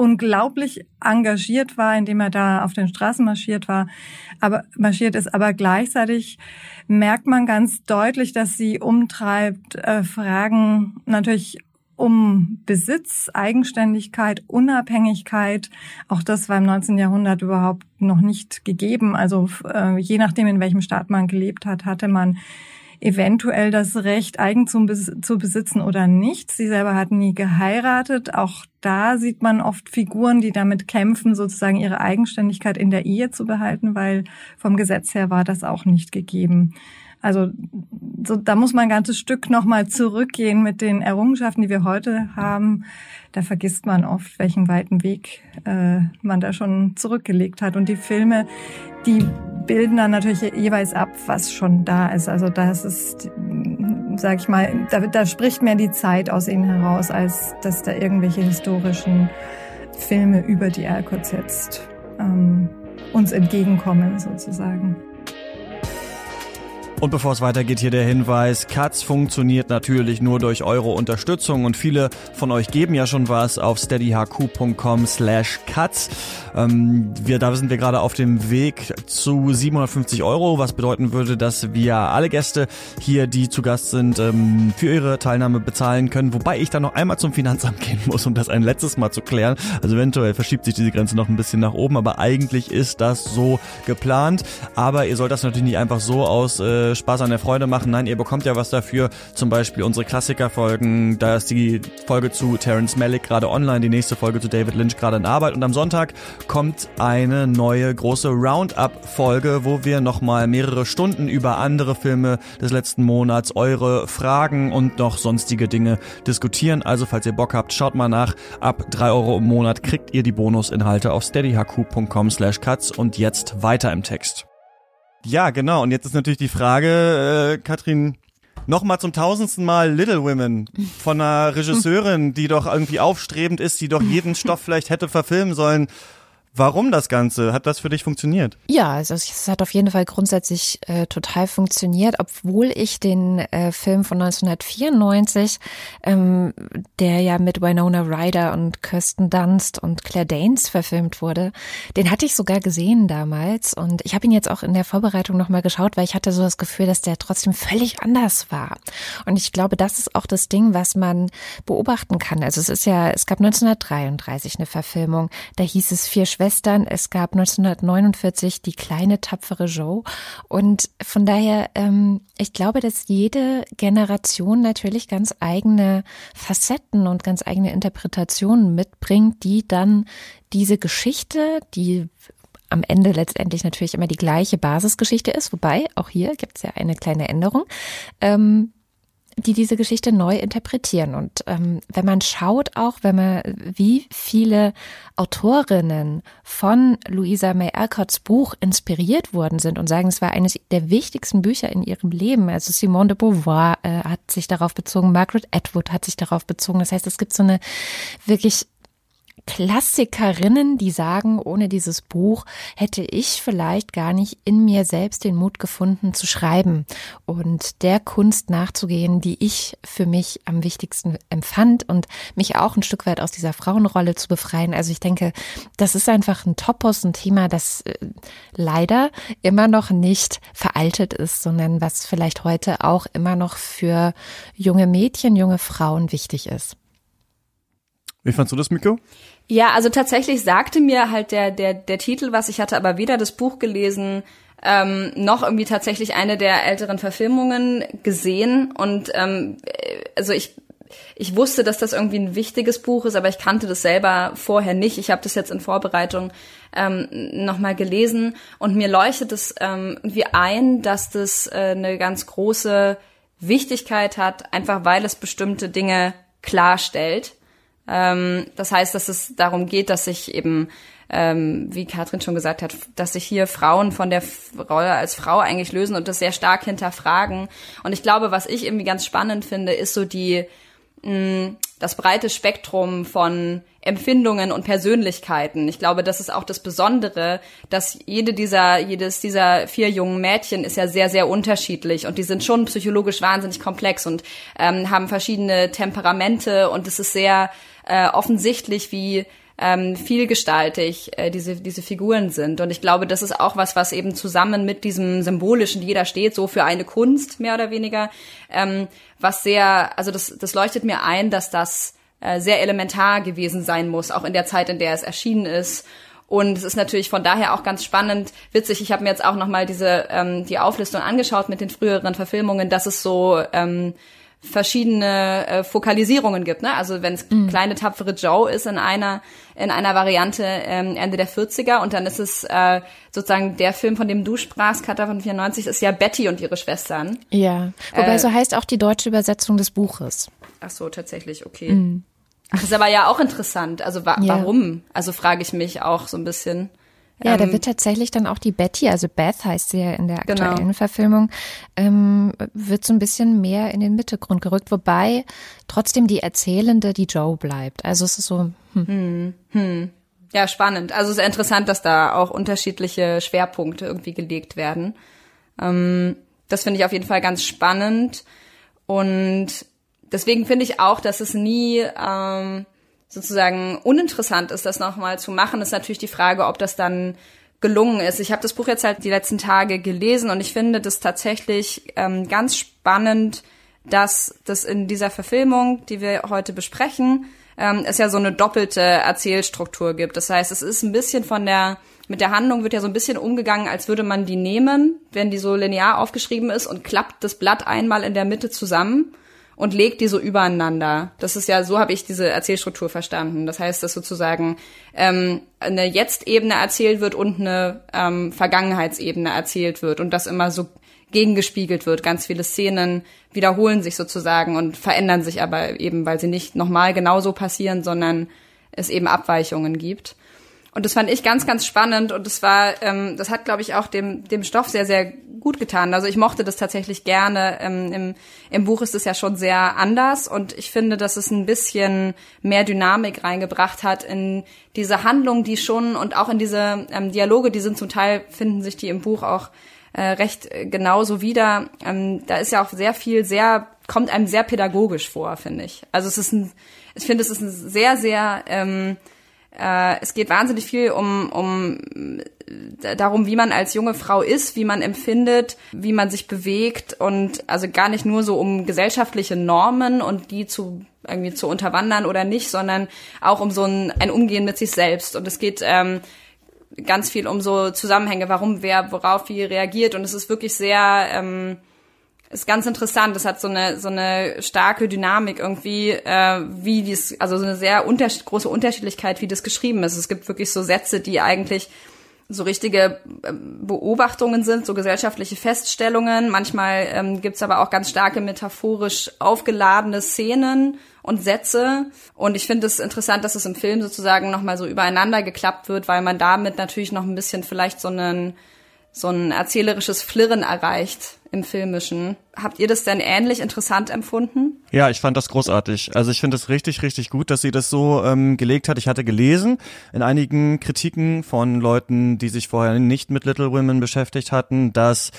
unglaublich engagiert war, indem er da auf den Straßen marschiert war, aber marschiert ist. Aber gleichzeitig merkt man ganz deutlich, dass sie umtreibt äh, Fragen natürlich um Besitz, Eigenständigkeit, Unabhängigkeit. Auch das war im 19. Jahrhundert überhaupt noch nicht gegeben. Also äh, je nachdem, in welchem Staat man gelebt hat, hatte man eventuell das Recht, Eigentum zu besitzen oder nicht. Sie selber hat nie geheiratet. Auch da sieht man oft Figuren, die damit kämpfen, sozusagen ihre Eigenständigkeit in der Ehe zu behalten, weil vom Gesetz her war das auch nicht gegeben. Also so, da muss man ein ganzes Stück nochmal zurückgehen mit den Errungenschaften, die wir heute haben. Da vergisst man oft, welchen weiten Weg äh, man da schon zurückgelegt hat. Und die Filme, die bilden dann natürlich jeweils ab, was schon da ist. Also das ist, sag ich mal, da, da spricht mehr die Zeit aus ihnen heraus, als dass da irgendwelche historischen Filme über die Erkots jetzt ähm, uns entgegenkommen sozusagen. Und bevor es weitergeht, hier der Hinweis, Katz funktioniert natürlich nur durch eure Unterstützung und viele von euch geben ja schon was auf steadyhq.com slash Katz. Ähm, wir, da sind wir gerade auf dem Weg zu 750 Euro, was bedeuten würde, dass wir alle Gäste hier, die zu Gast sind, ähm, für ihre Teilnahme bezahlen können, wobei ich dann noch einmal zum Finanzamt [laughs] gehen muss, um das ein letztes Mal zu klären. Also eventuell verschiebt sich diese Grenze noch ein bisschen nach oben, aber eigentlich ist das so geplant. Aber ihr sollt das natürlich nicht einfach so aus äh, Spaß an der Freude machen. Nein, ihr bekommt ja was dafür. Zum Beispiel unsere Klassikerfolgen. Da ist die Folge zu Terence Malick gerade online, die nächste Folge zu David Lynch gerade in Arbeit. Und am Sonntag kommt eine neue große Roundup-Folge, wo wir nochmal mehrere Stunden über andere Filme des letzten Monats, eure Fragen und noch sonstige Dinge diskutieren. Also falls ihr Bock habt, schaut mal nach. Ab drei Euro im Monat kriegt ihr die Bonusinhalte auf steadyhq.com slash cuts und jetzt weiter im Text. Ja, genau. Und jetzt ist natürlich die Frage, äh, Katrin, nochmal zum tausendsten Mal Little Women von einer Regisseurin, die doch irgendwie aufstrebend ist, die doch jeden Stoff vielleicht hätte verfilmen sollen. Warum das Ganze? Hat das für dich funktioniert? Ja, also es hat auf jeden Fall grundsätzlich äh, total funktioniert, obwohl ich den äh, Film von 1994, ähm, der ja mit Winona Ryder und Kirsten Dunst und Claire Danes verfilmt wurde, den hatte ich sogar gesehen damals und ich habe ihn jetzt auch in der Vorbereitung nochmal geschaut, weil ich hatte so das Gefühl, dass der trotzdem völlig anders war. Und ich glaube, das ist auch das Ding, was man beobachten kann. Also es ist ja, es gab 1933 eine Verfilmung, da hieß es vier Schwestern. Es gab 1949 die kleine tapfere Joe. Und von daher, ähm, ich glaube, dass jede Generation natürlich ganz eigene Facetten und ganz eigene Interpretationen mitbringt, die dann diese Geschichte, die am Ende letztendlich natürlich immer die gleiche Basisgeschichte ist, wobei auch hier gibt es ja eine kleine Änderung, ähm, die diese Geschichte neu interpretieren. Und ähm, wenn man schaut auch, wenn man, wie viele Autorinnen von Louisa May Alcotts Buch inspiriert worden sind und sagen, es war eines der wichtigsten Bücher in ihrem Leben. Also Simone de Beauvoir äh, hat sich darauf bezogen, Margaret Atwood hat sich darauf bezogen. Das heißt, es gibt so eine wirklich Klassikerinnen, die sagen, ohne dieses Buch hätte ich vielleicht gar nicht in mir selbst den Mut gefunden zu schreiben und der Kunst nachzugehen, die ich für mich am wichtigsten empfand und mich auch ein Stück weit aus dieser Frauenrolle zu befreien. Also ich denke, das ist einfach ein Topos, ein Thema, das äh, leider immer noch nicht veraltet ist, sondern was vielleicht heute auch immer noch für junge Mädchen, junge Frauen wichtig ist. Wie fandst du das, Miko? Ja, also tatsächlich sagte mir halt der, der, der Titel was. Ich hatte aber weder das Buch gelesen, ähm, noch irgendwie tatsächlich eine der älteren Verfilmungen gesehen und ähm, äh, also ich ich wusste, dass das irgendwie ein wichtiges Buch ist, aber ich kannte das selber vorher nicht. Ich habe das jetzt in Vorbereitung ähm, nochmal gelesen und mir leuchtet es ähm, irgendwie ein, dass das äh, eine ganz große Wichtigkeit hat, einfach weil es bestimmte Dinge klarstellt. Ähm, das heißt, dass es darum geht, dass sich eben ähm, wie Katrin schon gesagt hat, dass sich hier Frauen von der Rolle als Frau eigentlich lösen und das sehr stark hinterfragen. Und ich glaube, was ich irgendwie ganz spannend finde, ist so die mh, das breite Spektrum von Empfindungen und Persönlichkeiten. Ich glaube, das ist auch das Besondere, dass jede dieser, jedes dieser vier jungen Mädchen ist ja sehr, sehr unterschiedlich und die sind schon psychologisch wahnsinnig komplex und ähm, haben verschiedene Temperamente und es ist sehr äh, offensichtlich, wie ähm, vielgestaltig äh, diese, diese Figuren sind. Und ich glaube, das ist auch was, was eben zusammen mit diesem symbolischen, jeder steht so für eine Kunst, mehr oder weniger, ähm, was sehr, also das, das leuchtet mir ein, dass das äh, sehr elementar gewesen sein muss, auch in der Zeit, in der es erschienen ist. Und es ist natürlich von daher auch ganz spannend, witzig. Ich habe mir jetzt auch noch mal diese ähm, die Auflistung angeschaut mit den früheren Verfilmungen, dass es so ähm, verschiedene äh, Fokalisierungen gibt. Ne? Also wenn es mhm. kleine tapfere Joe ist in einer in einer Variante ähm, Ende der 40er und dann ist es äh, sozusagen der Film, von dem du sprachst, Katha von 94, ist ja Betty und ihre Schwestern. Ja, wobei äh, so heißt auch die deutsche Übersetzung des Buches. Ach so, tatsächlich, okay. Mhm. Ach, das ist aber ja auch interessant. Also wa ja. warum? Also frage ich mich auch so ein bisschen. Ja, da ähm, wird tatsächlich dann auch die Betty, also Beth heißt sie ja in der genau. aktuellen genau. Verfilmung, ähm, wird so ein bisschen mehr in den Mittelgrund gerückt, wobei trotzdem die Erzählende die Joe bleibt. Also es ist so. Hm. Hm, hm. Ja, spannend. Also es ist interessant, dass da auch unterschiedliche Schwerpunkte irgendwie gelegt werden. Ähm, das finde ich auf jeden Fall ganz spannend. Und deswegen finde ich auch, dass es nie ähm, sozusagen uninteressant ist, das nochmal zu machen, ist natürlich die Frage, ob das dann gelungen ist. Ich habe das Buch jetzt halt die letzten Tage gelesen und ich finde das tatsächlich ähm, ganz spannend, dass das in dieser Verfilmung, die wir heute besprechen, ähm, es ja so eine doppelte Erzählstruktur gibt. Das heißt, es ist ein bisschen von der mit der Handlung wird ja so ein bisschen umgegangen, als würde man die nehmen, wenn die so linear aufgeschrieben ist und klappt das Blatt einmal in der Mitte zusammen und legt die so übereinander. Das ist ja, so habe ich diese Erzählstruktur verstanden. Das heißt, dass sozusagen ähm, eine Jetzt-Ebene erzählt wird und eine ähm, Vergangenheitsebene erzählt wird und das immer so gegengespiegelt wird. Ganz viele Szenen wiederholen sich sozusagen und verändern sich aber eben, weil sie nicht nochmal genauso passieren, sondern es eben Abweichungen gibt. Und das fand ich ganz, ganz spannend und das war, ähm, das hat, glaube ich, auch dem, dem Stoff sehr, sehr gut getan. Also ich mochte das tatsächlich gerne. Ähm, im, Im Buch ist es ja schon sehr anders und ich finde, dass es ein bisschen mehr Dynamik reingebracht hat in diese Handlung, die schon und auch in diese ähm, Dialoge, die sind zum Teil, finden sich die im Buch auch äh, recht äh, genauso wieder. Ähm, da ist ja auch sehr viel, sehr, kommt einem sehr pädagogisch vor, finde ich. Also es ist ein, ich finde, es ist ein sehr, sehr, ähm, äh, es geht wahnsinnig viel um, um äh, darum, wie man als junge Frau ist, wie man empfindet, wie man sich bewegt und also gar nicht nur so um gesellschaftliche Normen und die zu irgendwie zu unterwandern oder nicht, sondern auch um so ein, ein Umgehen mit sich selbst. Und es geht ähm, ganz viel um so Zusammenhänge, warum wer worauf wie reagiert. Und es ist wirklich sehr ähm, ist ganz interessant. Das hat so eine so eine starke Dynamik irgendwie, äh, wie dies, also so eine sehr unter große Unterschiedlichkeit, wie das geschrieben ist. Es gibt wirklich so Sätze, die eigentlich so richtige ähm, Beobachtungen sind, so gesellschaftliche Feststellungen. Manchmal ähm, gibt's aber auch ganz starke metaphorisch aufgeladene Szenen und Sätze. Und ich finde es interessant, dass es im Film sozusagen nochmal so übereinander geklappt wird, weil man damit natürlich noch ein bisschen vielleicht so einen so ein erzählerisches Flirren erreicht im Filmischen. Habt ihr das denn ähnlich interessant empfunden? Ja, ich fand das großartig. Also ich finde es richtig, richtig gut, dass sie das so ähm, gelegt hat. Ich hatte gelesen in einigen Kritiken von Leuten, die sich vorher nicht mit Little Women beschäftigt hatten, dass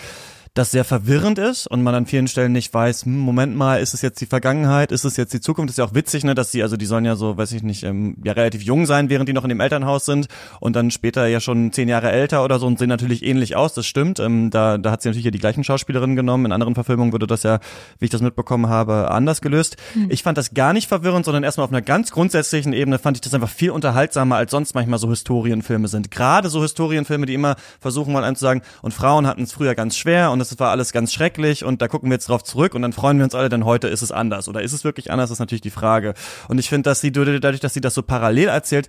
das sehr verwirrend ist und man an vielen Stellen nicht weiß, hm, Moment mal, ist es jetzt die Vergangenheit, ist es jetzt die Zukunft? Das ist ja auch witzig, ne, dass sie, also die sollen ja so, weiß ich nicht, ähm, ja relativ jung sein, während die noch in dem Elternhaus sind und dann später ja schon zehn Jahre älter oder so und sehen natürlich ähnlich aus, das stimmt. Ähm, da, da hat sie natürlich ja die gleichen Schauspielerinnen genommen. In anderen Verfilmungen wurde das ja, wie ich das mitbekommen habe, anders gelöst. Hm. Ich fand das gar nicht verwirrend, sondern erstmal auf einer ganz grundsätzlichen Ebene fand ich das einfach viel unterhaltsamer, als sonst manchmal so Historienfilme sind. Gerade so Historienfilme, die immer versuchen mal einem zu sagen, und Frauen hatten es früher ganz schwer und das war alles ganz schrecklich und da gucken wir jetzt drauf zurück und dann freuen wir uns alle, denn heute ist es anders. Oder ist es wirklich anders, ist natürlich die Frage. Und ich finde, dass sie dadurch, dass sie das so parallel erzählt,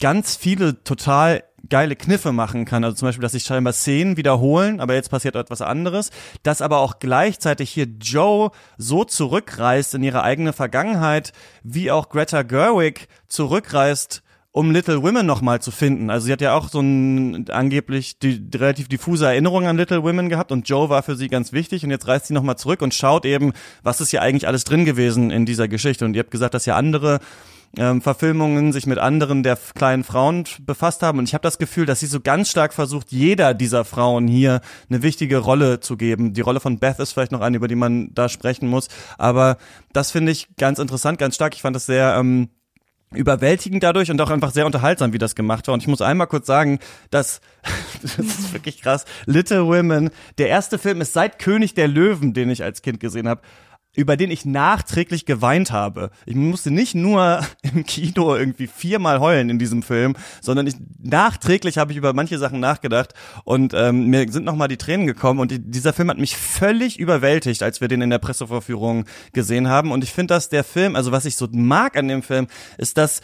ganz viele total geile Kniffe machen kann. Also zum Beispiel, dass sich scheinbar Szenen wiederholen, aber jetzt passiert etwas anderes. Dass aber auch gleichzeitig hier Joe so zurückreist in ihre eigene Vergangenheit, wie auch Greta Gerwig zurückreist um Little Women nochmal zu finden. Also sie hat ja auch so ein angeblich die, die relativ diffuse Erinnerung an Little Women gehabt und Joe war für sie ganz wichtig und jetzt reist sie nochmal zurück und schaut eben, was ist hier eigentlich alles drin gewesen in dieser Geschichte. Und ihr habt gesagt, dass ja andere ähm, Verfilmungen sich mit anderen der kleinen Frauen befasst haben. Und ich habe das Gefühl, dass sie so ganz stark versucht, jeder dieser Frauen hier eine wichtige Rolle zu geben. Die Rolle von Beth ist vielleicht noch eine, über die man da sprechen muss. Aber das finde ich ganz interessant, ganz stark. Ich fand das sehr ähm, überwältigend dadurch und auch einfach sehr unterhaltsam, wie das gemacht war. Und ich muss einmal kurz sagen, dass, [laughs] das ist wirklich krass, Little Women, der erste Film ist seit König der Löwen, den ich als Kind gesehen habe, über den ich nachträglich geweint habe. Ich musste nicht nur [laughs] im Kino irgendwie viermal heulen in diesem Film, sondern ich nachträglich habe ich über manche Sachen nachgedacht und ähm, mir sind nochmal die Tränen gekommen und die, dieser Film hat mich völlig überwältigt, als wir den in der Pressevorführung gesehen haben. Und ich finde, dass der Film, also was ich so mag an dem Film, ist, dass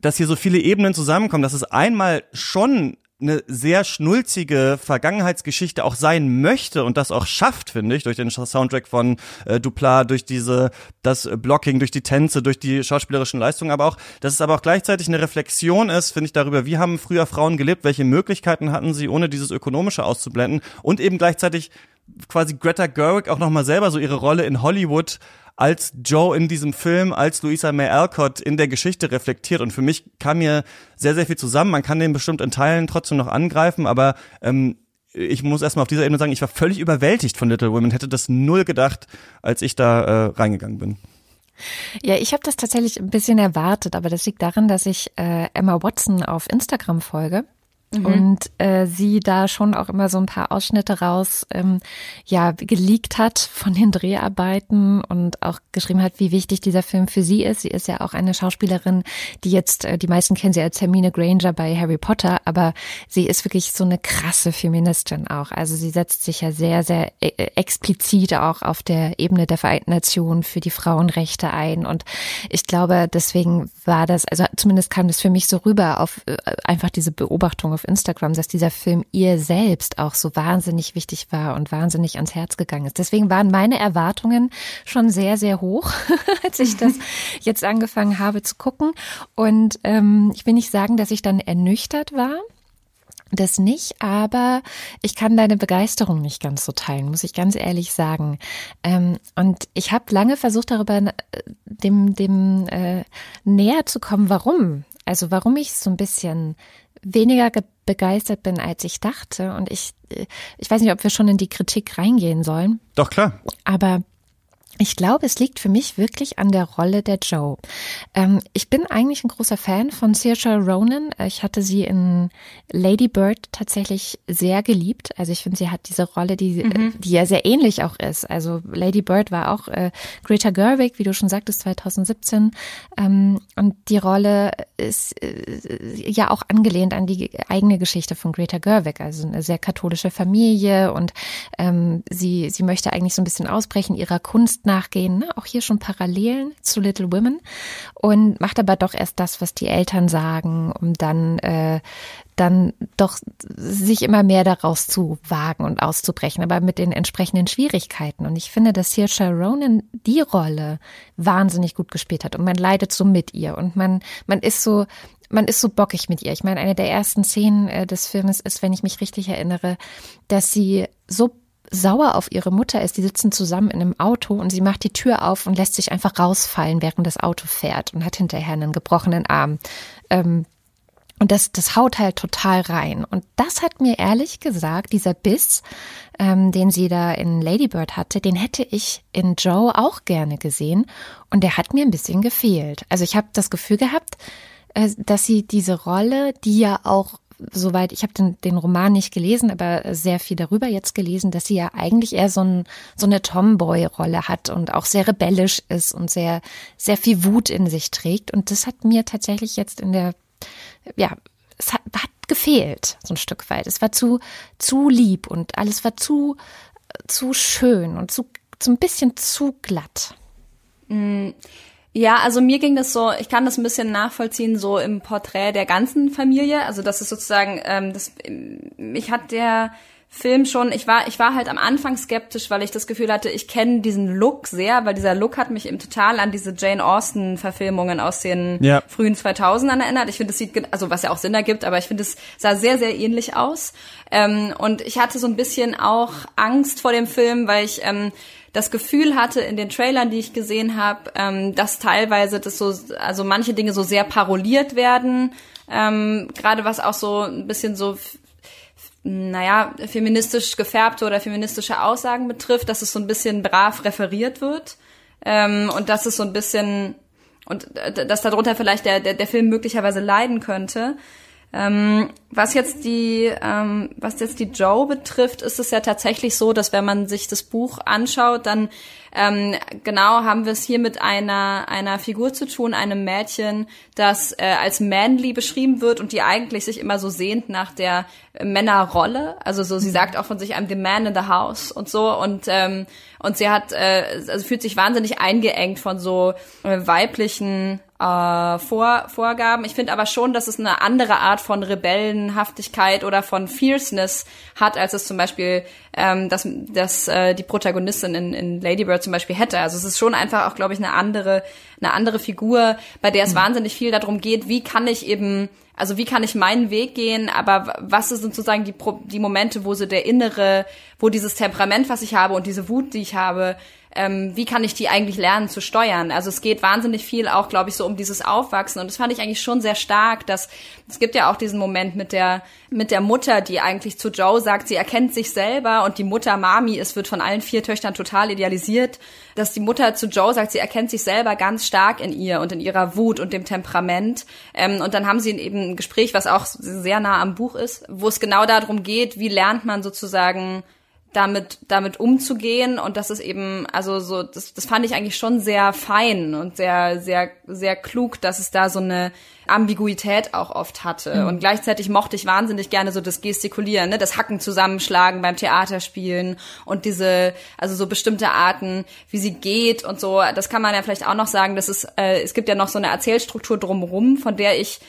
dass hier so viele Ebenen zusammenkommen, dass es einmal schon eine sehr schnulzige Vergangenheitsgeschichte auch sein möchte und das auch schafft, finde ich, durch den Soundtrack von äh, Dupla, durch diese das Blocking, durch die Tänze, durch die schauspielerischen Leistungen, aber auch, dass es aber auch gleichzeitig eine Reflexion ist, finde ich darüber, wie haben früher Frauen gelebt, welche Möglichkeiten hatten sie, ohne dieses ökonomische auszublenden und eben gleichzeitig quasi Greta Gerwig auch noch mal selber so ihre Rolle in Hollywood als Joe in diesem Film, als Louisa May Alcott in der Geschichte reflektiert. Und für mich kam mir sehr, sehr viel zusammen. Man kann den bestimmt in Teilen trotzdem noch angreifen, aber ähm, ich muss erstmal auf dieser Ebene sagen, ich war völlig überwältigt von Little Women, hätte das null gedacht, als ich da äh, reingegangen bin. Ja, ich habe das tatsächlich ein bisschen erwartet, aber das liegt daran, dass ich äh, Emma Watson auf Instagram folge. Mhm. Und äh, sie da schon auch immer so ein paar Ausschnitte raus, ähm, ja, geleakt hat von den Dreharbeiten und auch geschrieben hat, wie wichtig dieser Film für sie ist. Sie ist ja auch eine Schauspielerin, die jetzt, äh, die meisten kennen sie als Hermine Granger bei Harry Potter, aber sie ist wirklich so eine krasse Feministin auch. Also sie setzt sich ja sehr, sehr äh, explizit auch auf der Ebene der Vereinten Nationen für die Frauenrechte ein. Und ich glaube, deswegen war das, also zumindest kam das für mich so rüber auf äh, einfach diese Beobachtung auf Instagram, dass dieser Film ihr selbst auch so wahnsinnig wichtig war und wahnsinnig ans Herz gegangen ist. Deswegen waren meine Erwartungen schon sehr, sehr hoch, [laughs] als ich das [laughs] jetzt angefangen habe zu gucken. Und ähm, ich will nicht sagen, dass ich dann ernüchtert war. Das nicht, aber ich kann deine Begeisterung nicht ganz so teilen, muss ich ganz ehrlich sagen. Ähm, und ich habe lange versucht, darüber äh, dem, dem äh, näher zu kommen, warum. Also warum ich so ein bisschen weniger begeistert bin, als ich dachte. Und ich, äh, ich weiß nicht, ob wir schon in die Kritik reingehen sollen. Doch, klar. Aber ich glaube, es liegt für mich wirklich an der Rolle der Joe. Ähm, ich bin eigentlich ein großer Fan von Saoirse Ronan. Ich hatte sie in Lady Bird tatsächlich sehr geliebt. Also ich finde, sie hat diese Rolle, die, mhm. die ja sehr ähnlich auch ist. Also Lady Bird war auch äh, Greta Gerwig, wie du schon sagtest, 2017. Ähm, und die Rolle ist äh, ja auch angelehnt an die eigene Geschichte von Greta Gerwig. Also eine sehr katholische Familie und ähm, sie, sie möchte eigentlich so ein bisschen ausbrechen ihrer Kunst nachgehen, ne? auch hier schon Parallelen zu Little Women und macht aber doch erst das, was die Eltern sagen, um dann äh, dann doch sich immer mehr daraus zu wagen und auszubrechen, aber mit den entsprechenden Schwierigkeiten. Und ich finde, dass hier Sharonan die Rolle wahnsinnig gut gespielt hat und man leidet so mit ihr und man, man ist so, man ist so bockig mit ihr. Ich meine, eine der ersten Szenen äh, des Filmes ist, wenn ich mich richtig erinnere, dass sie so sauer auf ihre Mutter ist. Die sitzen zusammen in einem Auto und sie macht die Tür auf und lässt sich einfach rausfallen, während das Auto fährt und hat hinterher einen gebrochenen Arm. Ähm, Und das, das haut halt total rein. Und das hat mir ehrlich gesagt, dieser Biss, ähm, den sie da in Ladybird hatte, den hätte ich in Joe auch gerne gesehen. Und der hat mir ein bisschen gefehlt. Also ich habe das Gefühl gehabt, äh, dass sie diese Rolle, die ja auch soweit, ich habe den, den Roman nicht gelesen, aber sehr viel darüber jetzt gelesen, dass sie ja eigentlich eher so, ein, so eine Tomboy-Rolle hat und auch sehr rebellisch ist und sehr, sehr viel Wut in sich trägt. Und das hat mir tatsächlich jetzt in der, ja, es hat, hat gefehlt, so ein Stück weit. Es war zu, zu lieb und alles war zu, zu schön und zu, so ein bisschen zu glatt. Mm. Ja, also mir ging das so, ich kann das ein bisschen nachvollziehen, so im Porträt der ganzen Familie. Also das ist sozusagen, ähm, das, mich hat der Film schon, ich war, ich war halt am Anfang skeptisch, weil ich das Gefühl hatte, ich kenne diesen Look sehr, weil dieser Look hat mich eben total an diese Jane Austen Verfilmungen aus den Ja. frühen 2000ern erinnert. Ich finde, es sieht, also was ja auch Sinn ergibt, aber ich finde, es sah sehr, sehr ähnlich aus. Ähm, und ich hatte so ein bisschen auch Angst vor dem Film, weil ich ähm, das Gefühl hatte in den Trailern, die ich gesehen habe, ähm, dass teilweise das so, also manche Dinge so sehr paroliert werden. Ähm, Gerade was auch so ein bisschen so naja, feministisch gefärbte oder feministische Aussagen betrifft, dass es so ein bisschen brav referiert wird ähm, und dass es so ein bisschen und äh, dass darunter vielleicht der, der, der Film möglicherweise leiden könnte. Ähm, was jetzt die, ähm, was jetzt die Joe betrifft, ist es ja tatsächlich so, dass wenn man sich das Buch anschaut, dann ähm, genau haben wir es hier mit einer einer Figur zu tun, einem Mädchen, das äh, als manly beschrieben wird und die eigentlich sich immer so sehnt nach der Männerrolle. Also so, sie sagt auch von sich, I'm the man in the house und so und ähm, und sie hat, äh, also fühlt sich wahnsinnig eingeengt von so äh, weiblichen äh, Vor Vorgaben. Ich finde aber schon, dass es eine andere Art von Rebellenhaftigkeit oder von Fierceness hat, als es zum Beispiel ähm, das, das äh, die Protagonistin in, in Lady Bird zum Beispiel hätte. Also es ist schon einfach auch, glaube ich, eine andere, eine andere Figur, bei der es wahnsinnig viel darum geht, wie kann ich eben also wie kann ich meinen Weg gehen, aber was sind sozusagen die, Pro die Momente, wo so der innere, wo dieses Temperament, was ich habe und diese Wut, die ich habe, ähm, wie kann ich die eigentlich lernen zu steuern? Also es geht wahnsinnig viel auch, glaube ich, so um dieses Aufwachsen und das fand ich eigentlich schon sehr stark, dass es gibt ja auch diesen Moment mit der mit der Mutter, die eigentlich zu Joe sagt, sie erkennt sich selber und die Mutter Mami, es wird von allen vier Töchtern total idealisiert, dass die Mutter zu Joe sagt, sie erkennt sich selber ganz stark in ihr und in ihrer Wut und dem Temperament ähm, und dann haben sie eben ein Gespräch, was auch sehr nah am Buch ist, wo es genau darum geht, wie lernt man sozusagen damit damit umzugehen. Und das ist eben also so das, das fand ich eigentlich schon sehr fein und sehr sehr sehr klug, dass es da so eine Ambiguität auch oft hatte. Mhm. und gleichzeitig mochte ich wahnsinnig gerne so das Gestikulieren, ne, das Hacken zusammenschlagen beim Theaterspielen und diese also so bestimmte Arten, wie sie geht und so, das kann man ja vielleicht auch noch sagen, das ist äh, es gibt ja noch so eine Erzählstruktur drumherum, von der ich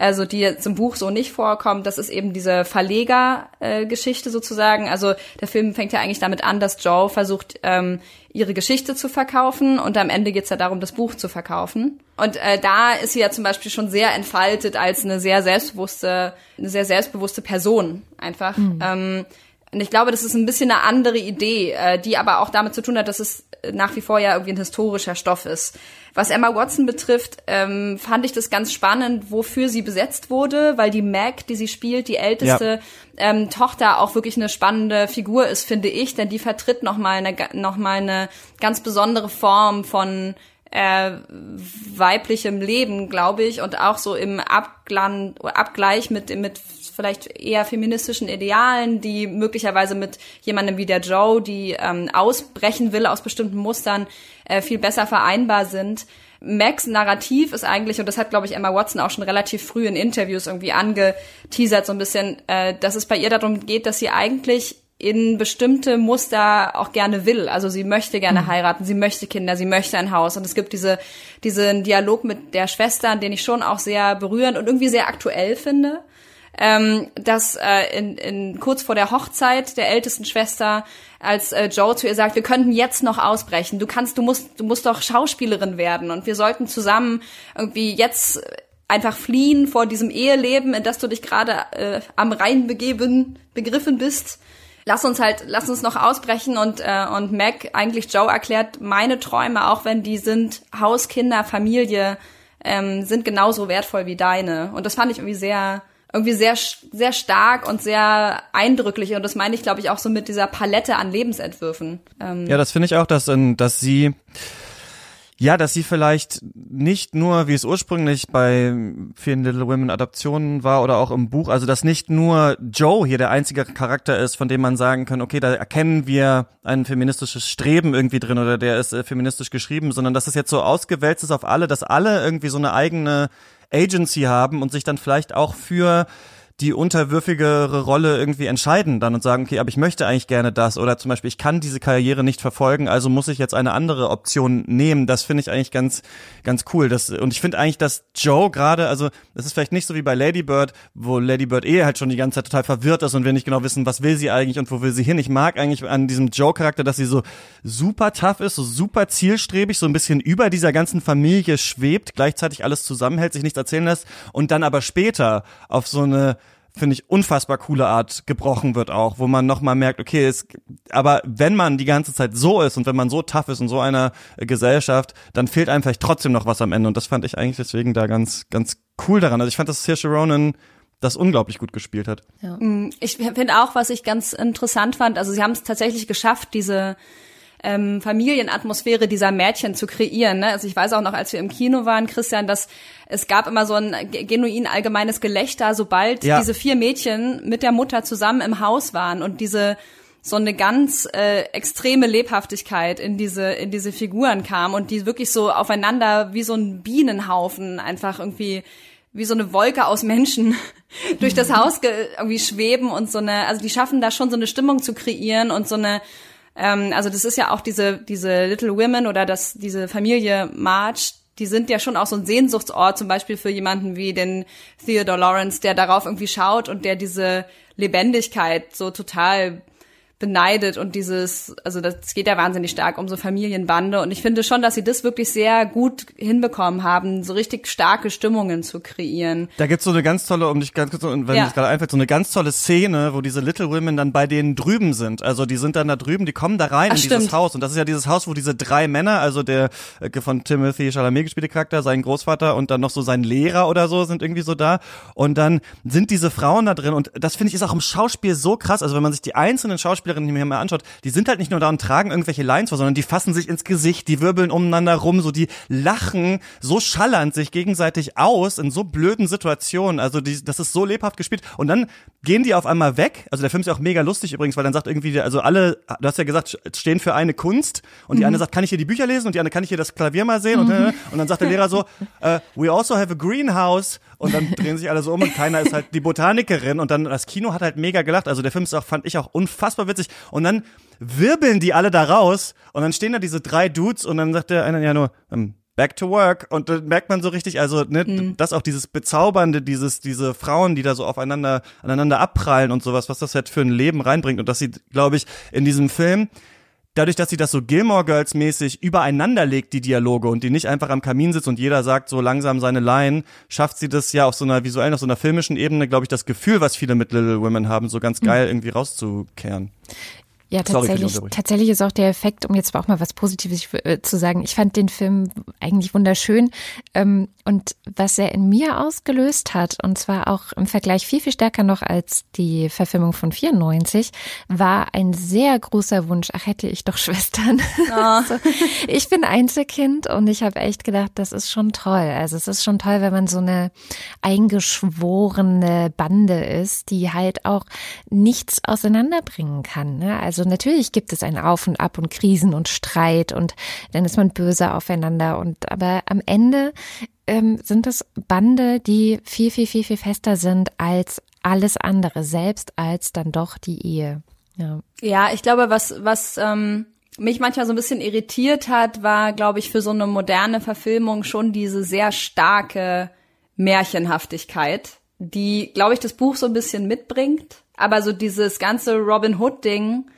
also die jetzt im Buch so nicht vorkommt, das ist eben diese Verleger-Geschichte sozusagen. Also der Film fängt ja eigentlich damit an, dass Joe versucht, ähm, ihre Geschichte zu verkaufen und am Ende geht's ja darum, das Buch zu verkaufen. Und äh, da ist sie ja zum Beispiel schon sehr entfaltet als eine sehr selbstbewusste, eine sehr selbstbewusste Person einfach. Ähm, und ich glaube, das ist ein bisschen eine andere Idee, äh, die aber auch damit zu tun hat, dass es nach wie vor ja irgendwie ein historischer Stoff ist. Was Emma Watson betrifft, ähm, fand ich das ganz spannend, wofür sie besetzt wurde, weil die Meg, die sie spielt, die älteste ähm, Tochter, auch wirklich eine spannende Figur ist, finde ich, denn die vertritt nochmal eine, noch mal eine ganz besondere Form von äh, weiblichem Leben, glaube ich, und auch so im Abglan Abgleich mit, mit vielleicht eher feministischen Idealen, die möglicherweise mit jemandem wie der Joe, die ähm, ausbrechen will aus bestimmten Mustern, äh, viel besser vereinbar sind. Max Narrativ ist eigentlich, und das hat, glaube ich, Emma Watson auch schon relativ früh in Interviews irgendwie angeteasert, so ein bisschen, äh, dass es bei ihr darum geht, dass sie eigentlich in bestimmte Muster auch gerne will. Also sie möchte gerne heiraten, sie möchte Kinder, sie möchte ein Haus. Und es gibt diese, diesen Dialog mit der Schwester, den ich schon auch sehr berührend und irgendwie sehr aktuell finde. Ähm, dass äh, in, in, kurz vor der Hochzeit der ältesten Schwester, als äh, Joe zu ihr sagt, wir könnten jetzt noch ausbrechen, du kannst, du musst, du musst doch Schauspielerin werden. Und wir sollten zusammen irgendwie jetzt einfach fliehen vor diesem Eheleben, in das du dich gerade äh, am Rhein begeben, begriffen bist. Lass uns halt, lass uns noch ausbrechen und äh, und Mac eigentlich Joe erklärt meine Träume, auch wenn die sind Haus, Kinder, Familie, ähm, sind genauso wertvoll wie deine. Und das fand ich irgendwie sehr, irgendwie sehr, sehr stark und sehr eindrücklich. Und das meine ich, glaube ich, auch so mit dieser Palette an Lebensentwürfen. Ähm, Ja, das finde ich auch, dass, ähm, dass sie ja, dass sie vielleicht nicht nur, wie es ursprünglich bei vielen Little Women Adaptionen war oder auch im Buch, also dass nicht nur Joe hier der einzige Charakter ist, von dem man sagen kann, okay, da erkennen wir ein feministisches Streben irgendwie drin oder der ist äh, feministisch geschrieben, sondern dass es jetzt so ausgewälzt ist auf alle, dass alle irgendwie so eine eigene Agency haben und sich dann vielleicht auch für die unterwürfigere Rolle irgendwie entscheiden dann und sagen, okay, aber ich möchte eigentlich gerne das oder zum Beispiel, ich kann diese Karriere nicht verfolgen, also muss ich jetzt eine andere Option nehmen. Das finde ich eigentlich ganz, ganz cool. Das, und ich finde eigentlich, dass Joe gerade, also es ist vielleicht nicht so wie bei Lady Bird, wo Lady Bird eh halt schon die ganze Zeit total verwirrt ist und wir nicht genau wissen, was will sie eigentlich und wo will sie hin. Ich mag eigentlich an diesem Joe-Charakter, dass sie so super tough ist, so super zielstrebig, so ein bisschen über dieser ganzen Familie schwebt, gleichzeitig alles zusammenhält, sich nichts erzählen lässt und dann aber später auf so eine finde ich, unfassbar coole Art gebrochen wird auch, wo man nochmal merkt, okay, es, aber wenn man die ganze Zeit so ist und wenn man so tough ist in so einer Gesellschaft, dann fehlt einem vielleicht trotzdem noch was am Ende und das fand ich eigentlich deswegen da ganz, ganz cool daran. Also ich fand, dass Saoirse Ronan das unglaublich gut gespielt hat. Ich finde auch, was ich ganz interessant fand, also sie haben es tatsächlich geschafft, diese ähm, Familienatmosphäre dieser Mädchen zu kreieren. Ne? Also ich weiß auch noch, als wir im Kino waren, Christian, dass es gab immer so ein genuin allgemeines Gelächter, sobald Ja. diese vier Mädchen mit der Mutter zusammen im Haus waren und diese so eine ganz äh, extreme Lebhaftigkeit in diese in diese Figuren kam und die wirklich so aufeinander wie so ein Bienenhaufen einfach irgendwie wie so eine Wolke aus Menschen [laughs] durch das Haus ge irgendwie schweben und so eine, also die schaffen da schon so eine Stimmung zu kreieren und so eine, ähm, also das ist ja auch diese, diese Little Women oder das, diese Familie March, die sind ja schon auch so ein Sehnsuchtsort, zum Beispiel für jemanden wie den Theodore Lawrence, der darauf irgendwie schaut und der diese Lebendigkeit so total beneidet und dieses, also das geht ja wahnsinnig stark um so Familienbande und ich finde schon, dass sie das wirklich sehr gut hinbekommen haben, so richtig starke Stimmungen zu kreieren. Da gibt's so eine ganz tolle, um dich ganz kurz, wenn Ja. das gerade einfällt, so eine ganz tolle Szene, wo diese Little Women dann bei denen drüben sind. Also die sind dann da drüben, die kommen da rein Ach, in dieses stimmt. Haus. Und das ist ja dieses Haus, wo diese drei Männer, also der äh, von Timothy Chalamet gespielte Charakter, sein Großvater und dann noch so sein Lehrer oder so sind irgendwie so da. Und dann sind diese Frauen da drin. Und das finde ich ist auch im Schauspiel so krass. Also wenn man sich die einzelnen Schauspielerinnen hier mal anschaut, die sind halt nicht nur da und tragen irgendwelche Lines vor, sondern die fassen sich ins Gesicht, die wirbeln umeinander rum, so die lachen so schallernd sich gegenseitig aus in so blöden Situationen. Also die, das ist so lebhaft gespielt. Und dann gehen die auf einmal weg. Also der Film ist ja auch mega lustig übrigens, weil dann sagt irgendwie, also alle, du hast ja gesagt, stehen für eine Kunst. Und die eine sagt, kann ich hier die Bücher lesen? Und die andere, kann ich hier das Klavier mal sehen? Und, äh, und dann sagt der Lehrer so, [laughs] äh, we also have a greenhouse. Und dann drehen sich alle so um und keiner ist halt die Botanikerin. Und dann das Kino hat halt mega gelacht. Also der Film ist auch, fand ich auch unfassbar witzig. Und dann wirbeln die alle da raus. Und dann stehen da diese drei Dudes und dann sagt der eine ja nur, ähm, Back to work. Und dann merkt man so richtig, also ne, das auch dieses bezaubernde, dieses diese Frauen, die da so aufeinander aneinander abprallen und sowas, was das halt für ein Leben reinbringt. Und dass sie, glaube ich, in diesem Film dadurch, dass sie das so Gilmore Girls mäßig übereinander legt, die Dialoge und die nicht einfach am Kamin sitzt und jeder sagt so langsam seine Line, schafft sie das ja auf so einer visuellen, auf so einer filmischen Ebene, glaube ich, das Gefühl, was viele mit Little Women haben, so ganz geil irgendwie rauszukehren. Ja, Sorry tatsächlich, tatsächlich ist auch der Effekt, um jetzt auch mal was Positives äh, zu sagen. Ich fand den Film eigentlich wunderschön. Ähm, und was er in mir ausgelöst hat, und zwar auch im Vergleich viel, viel stärker noch als die Verfilmung von 94, war ein sehr großer Wunsch. Ach, hätte ich doch [laughs] Schwestern. [laughs] Also, ich bin Einzelkind und ich habe echt gedacht, das ist schon toll. Also es ist schon toll, wenn man so eine eingeschworene Bande ist, die halt auch nichts auseinanderbringen kann. Ne? Also natürlich gibt es ein Auf und Ab und Krisen und Streit und dann ist man böse aufeinander und aber am Ende ähm, sind es Bande, die viel, viel, viel, viel fester sind als alles andere, selbst als dann doch die Ehe. Ja. Ja, ich glaube, was, was ähm, mich manchmal so ein bisschen irritiert hat, war, glaube ich, für so eine moderne Verfilmung schon diese sehr starke Märchenhaftigkeit, die, glaube ich, das Buch so ein bisschen mitbringt. Aber so dieses ganze Robin Hood-Ding,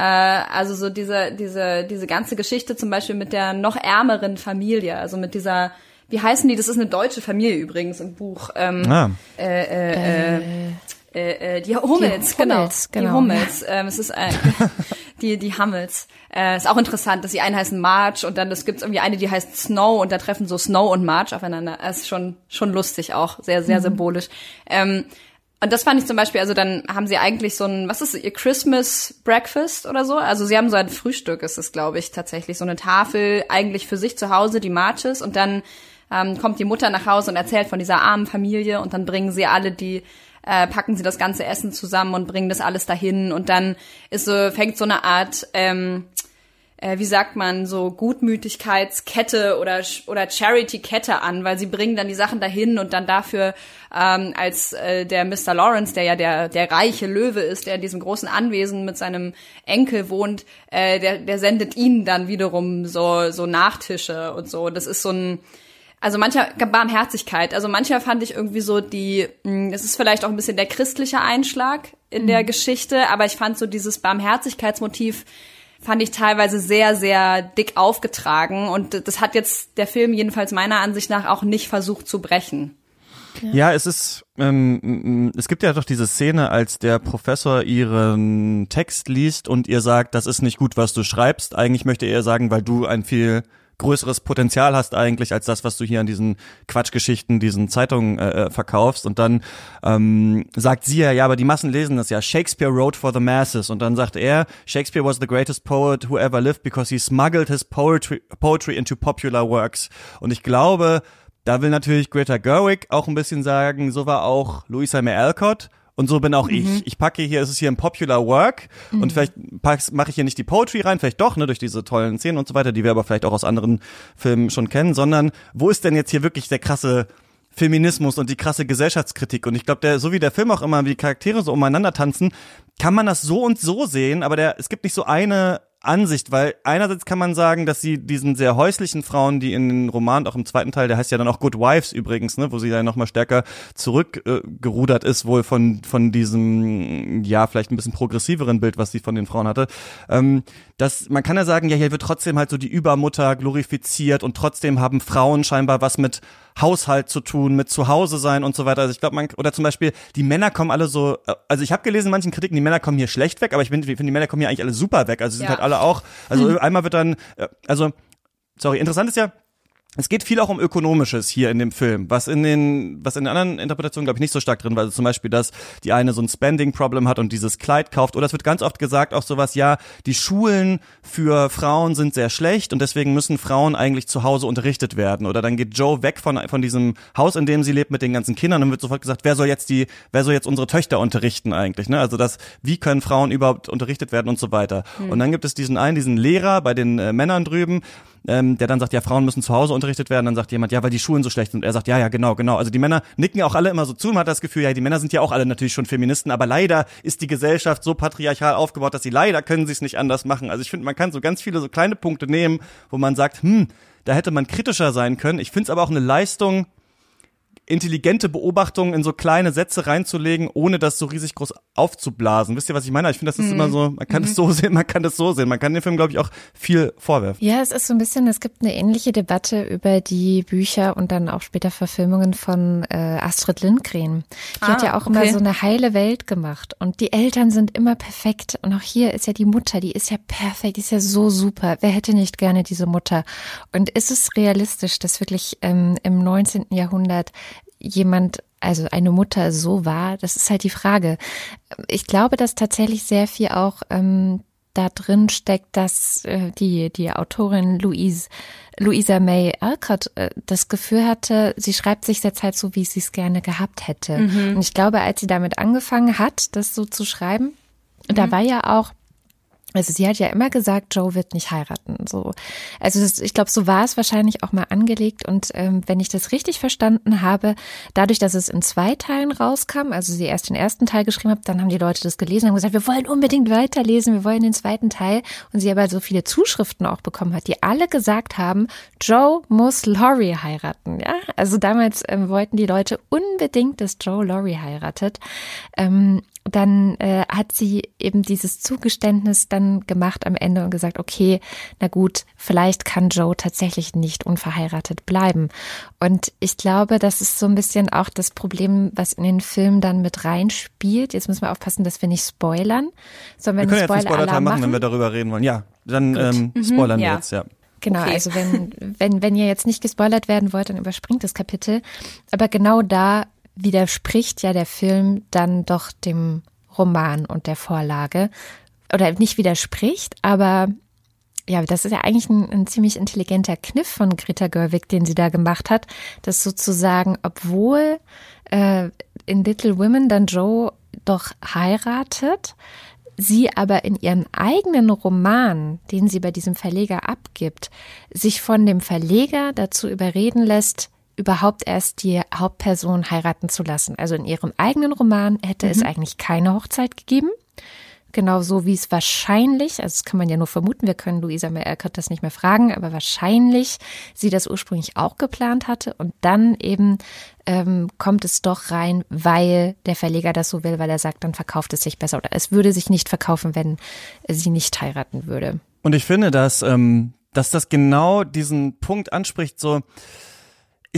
also so diese, diese, diese ganze Geschichte zum Beispiel mit der noch ärmeren Familie, also mit dieser, wie heißen die? Das ist eine deutsche Familie übrigens im Buch. Ähm, Ah. äh, äh, die Hummels, Die Hummels, genau. genau. Die Hummels. Ähm, es ist ein, [laughs] die, die Hummels. Äh, ist auch interessant, dass die einen heißen March und dann es gibt irgendwie eine, die heißt Snow und da treffen so Snow und March aufeinander. Das ist schon, schon lustig auch, sehr, sehr symbolisch. Ähm, und das fand ich zum Beispiel, also dann haben sie eigentlich so ein, was ist ihr Christmas Breakfast oder so? Also sie haben so ein Frühstück, ist es, glaube ich, tatsächlich. So eine Tafel eigentlich für sich zu Hause, die Marches. Und dann ähm, kommt die Mutter nach Hause und erzählt von dieser armen Familie und dann bringen sie alle die äh, packen sie das ganze Essen zusammen und bringen das alles dahin und dann ist so fängt so eine Art ähm, äh, wie sagt man, so Gutmütigkeitskette oder, oder Charity-Kette an, weil sie bringen dann die Sachen dahin und dann dafür ähm, als äh, der Mr. Lawrence, der ja der, der reiche Löwe ist, der in diesem großen Anwesen mit seinem Enkel wohnt, äh, der, der sendet ihnen dann wiederum so, so Nachtische und so. Das ist so ein, also mancher Barmherzigkeit, also mancher fand ich irgendwie so die, hm, es ist vielleicht auch ein bisschen der christliche Einschlag in mhm. der Geschichte, aber ich fand so dieses Barmherzigkeitsmotiv fand ich teilweise sehr, sehr dick aufgetragen. Und das hat jetzt der Film jedenfalls meiner Ansicht nach auch nicht versucht zu brechen. Ja, es ist, ähm, es gibt ja doch diese Szene, als der Professor ihren Text liest und ihr sagt, das ist nicht gut, was du schreibst. Eigentlich möchte er sagen, weil du ein viel größeres Potenzial hast eigentlich als das, was du hier an diesen Quatschgeschichten, diesen Zeitungen äh, äh, verkaufst. Und dann ähm, sagt sie ja, ja, aber die Massen lesen das ja. Shakespeare wrote for the masses. Und dann sagt er, Shakespeare was the greatest poet who ever lived because he smuggled his poetry, poetry into popular works. Und ich glaube, da will natürlich Greta Gerwig auch ein bisschen sagen, so war auch Louisa May Alcott und so bin auch mhm. ich. Ich packe hier, es ist hier ein Popular Work mhm. und vielleicht mache ich hier nicht die Poetry rein, vielleicht doch, ne, durch diese tollen Szenen und so weiter, die wir aber vielleicht auch aus anderen Filmen schon kennen, sondern wo ist denn jetzt hier wirklich der krasse Feminismus und die krasse Gesellschaftskritik. Und ich glaube, der, so wie der Film auch immer, wie die Charaktere so umeinander tanzen, kann man das so und so sehen, aber der, es gibt nicht so eine Ansicht, weil einerseits kann man sagen, dass sie diesen sehr häuslichen Frauen, die in den Roman, auch im zweiten Teil, der heißt ja dann auch Good Wives übrigens, ne, wo sie dann nochmal stärker zurückgerudert äh, ist, wohl von, von diesem, ja, vielleicht ein bisschen progressiveren Bild, was sie von den Frauen hatte. Ähm, dass, man kann ja sagen, ja, hier wird trotzdem halt so die Übermutter glorifiziert und trotzdem haben Frauen scheinbar was mit Haushalt zu tun, mit Zuhause sein und so weiter. Also ich glaube, man, oder zum Beispiel, die Männer kommen alle so, äh, also ich habe gelesen in manchen Kritiken, die Männer kommen hier schlecht weg, aber ich finde, find, die Männer kommen hier eigentlich alle super weg. Also sie sind ja. halt alle auch, also hm. [laughs] einmal wird dann, äh, also, sorry, interessant ist ja, es geht viel auch um Ökonomisches hier in dem Film, was in den, was in den anderen Interpretationen, glaube ich, nicht so stark drin war. Also zum Beispiel, dass die eine so ein Spending-Problem hat und dieses Kleid kauft. Oder es wird ganz oft gesagt auch sowas, ja, die Schulen für Frauen sind sehr schlecht und deswegen müssen Frauen eigentlich zu Hause unterrichtet werden. Oder dann geht Joe weg von, von diesem Haus, in dem sie lebt, mit den ganzen Kindern und wird sofort gesagt, wer soll jetzt die, wer soll jetzt unsere Töchter unterrichten eigentlich, ne? Also das, wie können Frauen überhaupt unterrichtet werden und so weiter. Mhm. Und dann gibt es diesen einen, diesen Lehrer bei den äh, Männern drüben, ähm, der dann sagt, ja, Frauen müssen zu Hause unterrichtet werden. Dann sagt jemand, ja, weil die Schulen so schlecht sind. Und er sagt, ja, ja, genau, genau. Also die Männer nicken auch alle immer so zu. Man hat das Gefühl, ja, die Männer sind ja auch alle natürlich schon Feministen, aber leider ist die Gesellschaft so patriarchal aufgebaut, dass sie leider können sie es nicht anders machen. Also ich finde, man kann so ganz viele so kleine Punkte nehmen, wo man sagt, hm, da hätte man kritischer sein können. Ich finde es aber auch eine Leistung, intelligente Beobachtungen in so kleine Sätze reinzulegen, ohne das so riesig groß aufzublasen. Wisst ihr, was ich meine? Ich finde, das ist mhm. immer so, man kann es mhm. so sehen, man kann das so sehen. Man kann dem Film, glaube ich, auch viel vorwerfen. Ja, es ist so ein bisschen, es gibt eine ähnliche Debatte über die Bücher und dann auch später Verfilmungen von äh, Astrid Lindgren. Die ah, hat ja auch okay. immer so eine heile Welt gemacht und die Eltern sind immer perfekt und auch hier ist ja die Mutter, die ist ja perfekt, die ist ja so super. Wer hätte nicht gerne diese Mutter? Und ist es realistisch, dass wirklich ähm, im 19. Jahrhundert jemand, also eine Mutter so war, das ist halt die Frage. Ich glaube, dass tatsächlich sehr viel auch ähm, da drin steckt, dass äh, die, die Autorin Louise, Louisa May Alcott äh, das Gefühl hatte, sie schreibt sich jetzt halt so, wie sie es gerne gehabt hätte. Mhm. Und ich glaube, als sie damit angefangen hat, das so zu schreiben, mhm. da war ja auch also sie hat ja immer gesagt, Joe wird nicht heiraten. So, also das, ich glaube, so war es wahrscheinlich auch mal angelegt. Und ähm, wenn ich das richtig verstanden habe, dadurch, dass es in zwei Teilen rauskam, also sie erst den ersten Teil geschrieben hat, dann haben die Leute das gelesen und gesagt, wir wollen unbedingt weiterlesen, wir wollen den zweiten Teil. Und sie aber so viele Zuschriften auch bekommen hat, die alle gesagt haben, Joe muss Laurie heiraten. Ja, also damals ähm, wollten die Leute unbedingt, dass Joe Laurie heiratet. Ähm, dann äh, hat sie eben dieses Zugeständnis dann gemacht am Ende und gesagt, okay, na gut, vielleicht kann Joe tatsächlich nicht unverheiratet bleiben. Und ich glaube, das ist so ein bisschen auch das Problem, was in den Film dann mit reinspielt. Jetzt müssen wir aufpassen, dass wir nicht spoilern. Sollen wir, Wir können jetzt einen Spoiler machen, machen, wenn wir darüber reden wollen. Ja, dann ähm, Mhm. spoilern wir ja. jetzt, ja. Genau, Okay. also wenn, wenn, wenn ihr jetzt nicht gespoilert werden wollt, dann überspringt das Kapitel. Aber genau da widerspricht ja der Film dann doch dem Roman und der Vorlage. Oder nicht widerspricht, aber ja, das ist ja eigentlich ein, ein ziemlich intelligenter Kniff von Greta Gerwig, den sie da gemacht hat, dass sozusagen, obwohl äh, in Little Women dann Joe doch heiratet, sie aber in ihren eigenen Roman, den sie bei diesem Verleger abgibt, sich von dem Verleger dazu überreden lässt, überhaupt erst die Hauptperson heiraten zu lassen. Also in ihrem eigenen Roman hätte es eigentlich keine Hochzeit gegeben. Genauso wie es wahrscheinlich, also das kann man ja nur vermuten, wir können Luisa May Alcott das nicht mehr fragen, aber wahrscheinlich sie das ursprünglich auch geplant hatte und dann eben ähm, kommt es doch rein, weil der Verleger das so will, weil er sagt, dann verkauft es sich besser oder es würde sich nicht verkaufen, wenn sie nicht heiraten würde. Und ich finde, dass, ähm, dass das genau diesen Punkt anspricht, so,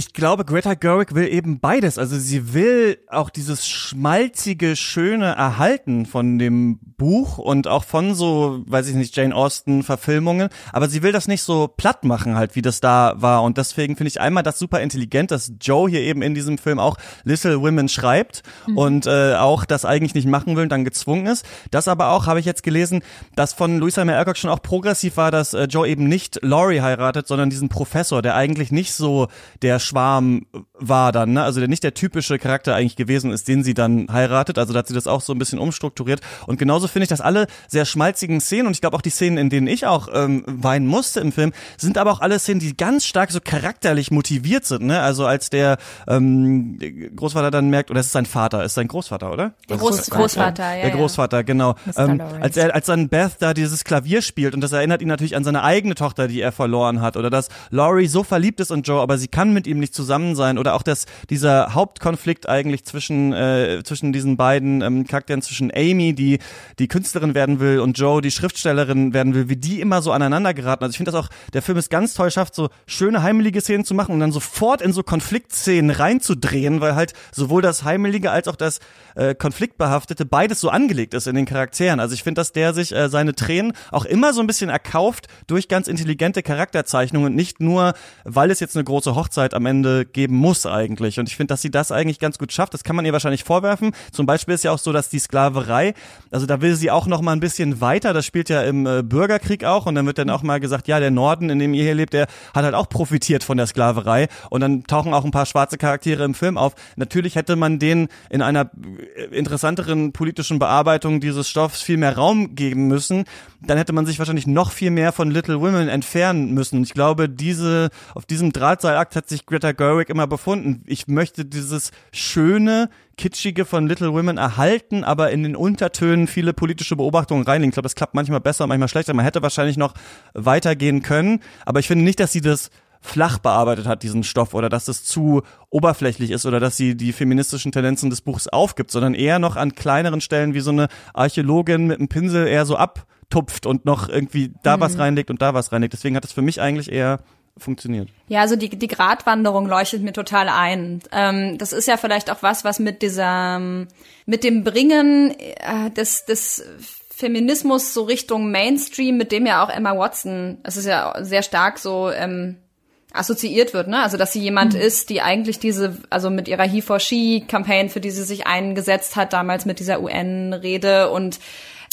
ich glaube, Greta Gerwig will eben beides. Also sie will auch dieses schmalzige, schöne erhalten von dem Buch und auch von so, weiß ich nicht, Jane Austen Verfilmungen. Aber sie will das nicht so platt machen halt, wie das da war. Und deswegen finde ich einmal das super intelligent, dass Joe hier eben in diesem Film auch Little Women schreibt und äh, auch das eigentlich nicht machen will und dann gezwungen ist. Das aber auch, habe ich jetzt gelesen, dass von Louisa May Alcott schon auch progressiv war, dass äh, Joe eben nicht Laurie heiratet, sondern diesen Professor, der eigentlich nicht so der Schwarm war dann, ne? also der nicht der typische Charakter eigentlich gewesen ist, den sie dann heiratet. Also da hat sie das auch so ein bisschen umstrukturiert. Und genauso finde ich, dass alle sehr schmalzigen Szenen und ich glaube auch die Szenen, in denen ich auch ähm, weinen musste im Film, sind aber auch alle Szenen, die ganz stark so charakterlich motiviert sind. Ne? Also als der ähm, Großvater dann merkt, oder es ist sein Vater, ist sein Großvater, oder? Der Groß Großvater, ja. Der ja. Großvater, genau. Ähm, als er, als dann Beth da dieses Klavier spielt und das erinnert ihn natürlich an seine eigene Tochter, die er verloren hat, oder dass Laurie so verliebt ist in Joe, aber sie kann mit ihm nicht zusammen sein, oder auch dass dieser Hauptkonflikt eigentlich zwischen äh, zwischen diesen beiden ähm, Charakteren, zwischen Amy, die die Künstlerin werden will, und Joe, die Schriftstellerin werden will, wie die immer so aneinander geraten. Also ich finde das auch, der Film ist ganz toll schafft, so schöne heimelige Szenen zu machen und dann sofort in so Konfliktszenen reinzudrehen, weil halt sowohl das heimelige als auch das äh, konfliktbehaftete beides so angelegt ist in den Charakteren. Also ich finde, dass der sich äh, seine Tränen auch immer so ein bisschen erkauft durch ganz intelligente Charakterzeichnungen und nicht nur, weil es jetzt eine große Hochzeit am Ende geben muss eigentlich. Und ich finde, dass sie das eigentlich ganz gut schafft. Das kann man ihr wahrscheinlich vorwerfen. Zum Beispiel ist ja auch so, dass die Sklaverei, also da will sie auch noch mal ein bisschen weiter. Das spielt ja im äh, Bürgerkrieg auch und dann wird dann auch mal gesagt, ja, der Norden, in dem ihr hier lebt, der hat halt auch profitiert von der Sklaverei. Und dann tauchen auch ein paar schwarze Charaktere im Film auf. Natürlich hätte man denen in einer äh, interessanteren politischen Bearbeitung dieses Stoffs viel mehr Raum geben müssen. Dann hätte man sich wahrscheinlich noch viel mehr von Little Women entfernen müssen. Ich glaube, diese, auf diesem Drahtseilakt hat sich Greta Gerwig immer befunden. Ich möchte dieses schöne, kitschige von Little Women erhalten, aber in den Untertönen viele politische Beobachtungen reinlegen. Ich glaube, das klappt manchmal besser, manchmal schlechter. Man hätte wahrscheinlich noch weitergehen können, aber ich finde nicht, dass sie das flach bearbeitet hat, diesen Stoff, oder dass es zu oberflächlich ist oder dass sie die feministischen Tendenzen des Buchs aufgibt, sondern eher noch an kleineren Stellen wie so eine Archäologin mit einem Pinsel eher so abtupft und noch irgendwie da was reinlegt und da was reinlegt. Deswegen hat es für mich eigentlich eher funktioniert. Ja, also die, die Gratwanderung leuchtet mir total ein. Ähm, das ist ja vielleicht auch was, was mit dieser, ähm, mit dem Bringen äh, des, des Feminismus so Richtung Mainstream, mit dem ja auch Emma Watson, es ist ja sehr stark so ähm, assoziiert wird, ne? Also dass sie jemand ist, die eigentlich diese, also mit ihrer He for She Campaign, für die sie sich eingesetzt hat, damals mit dieser UN-Rede und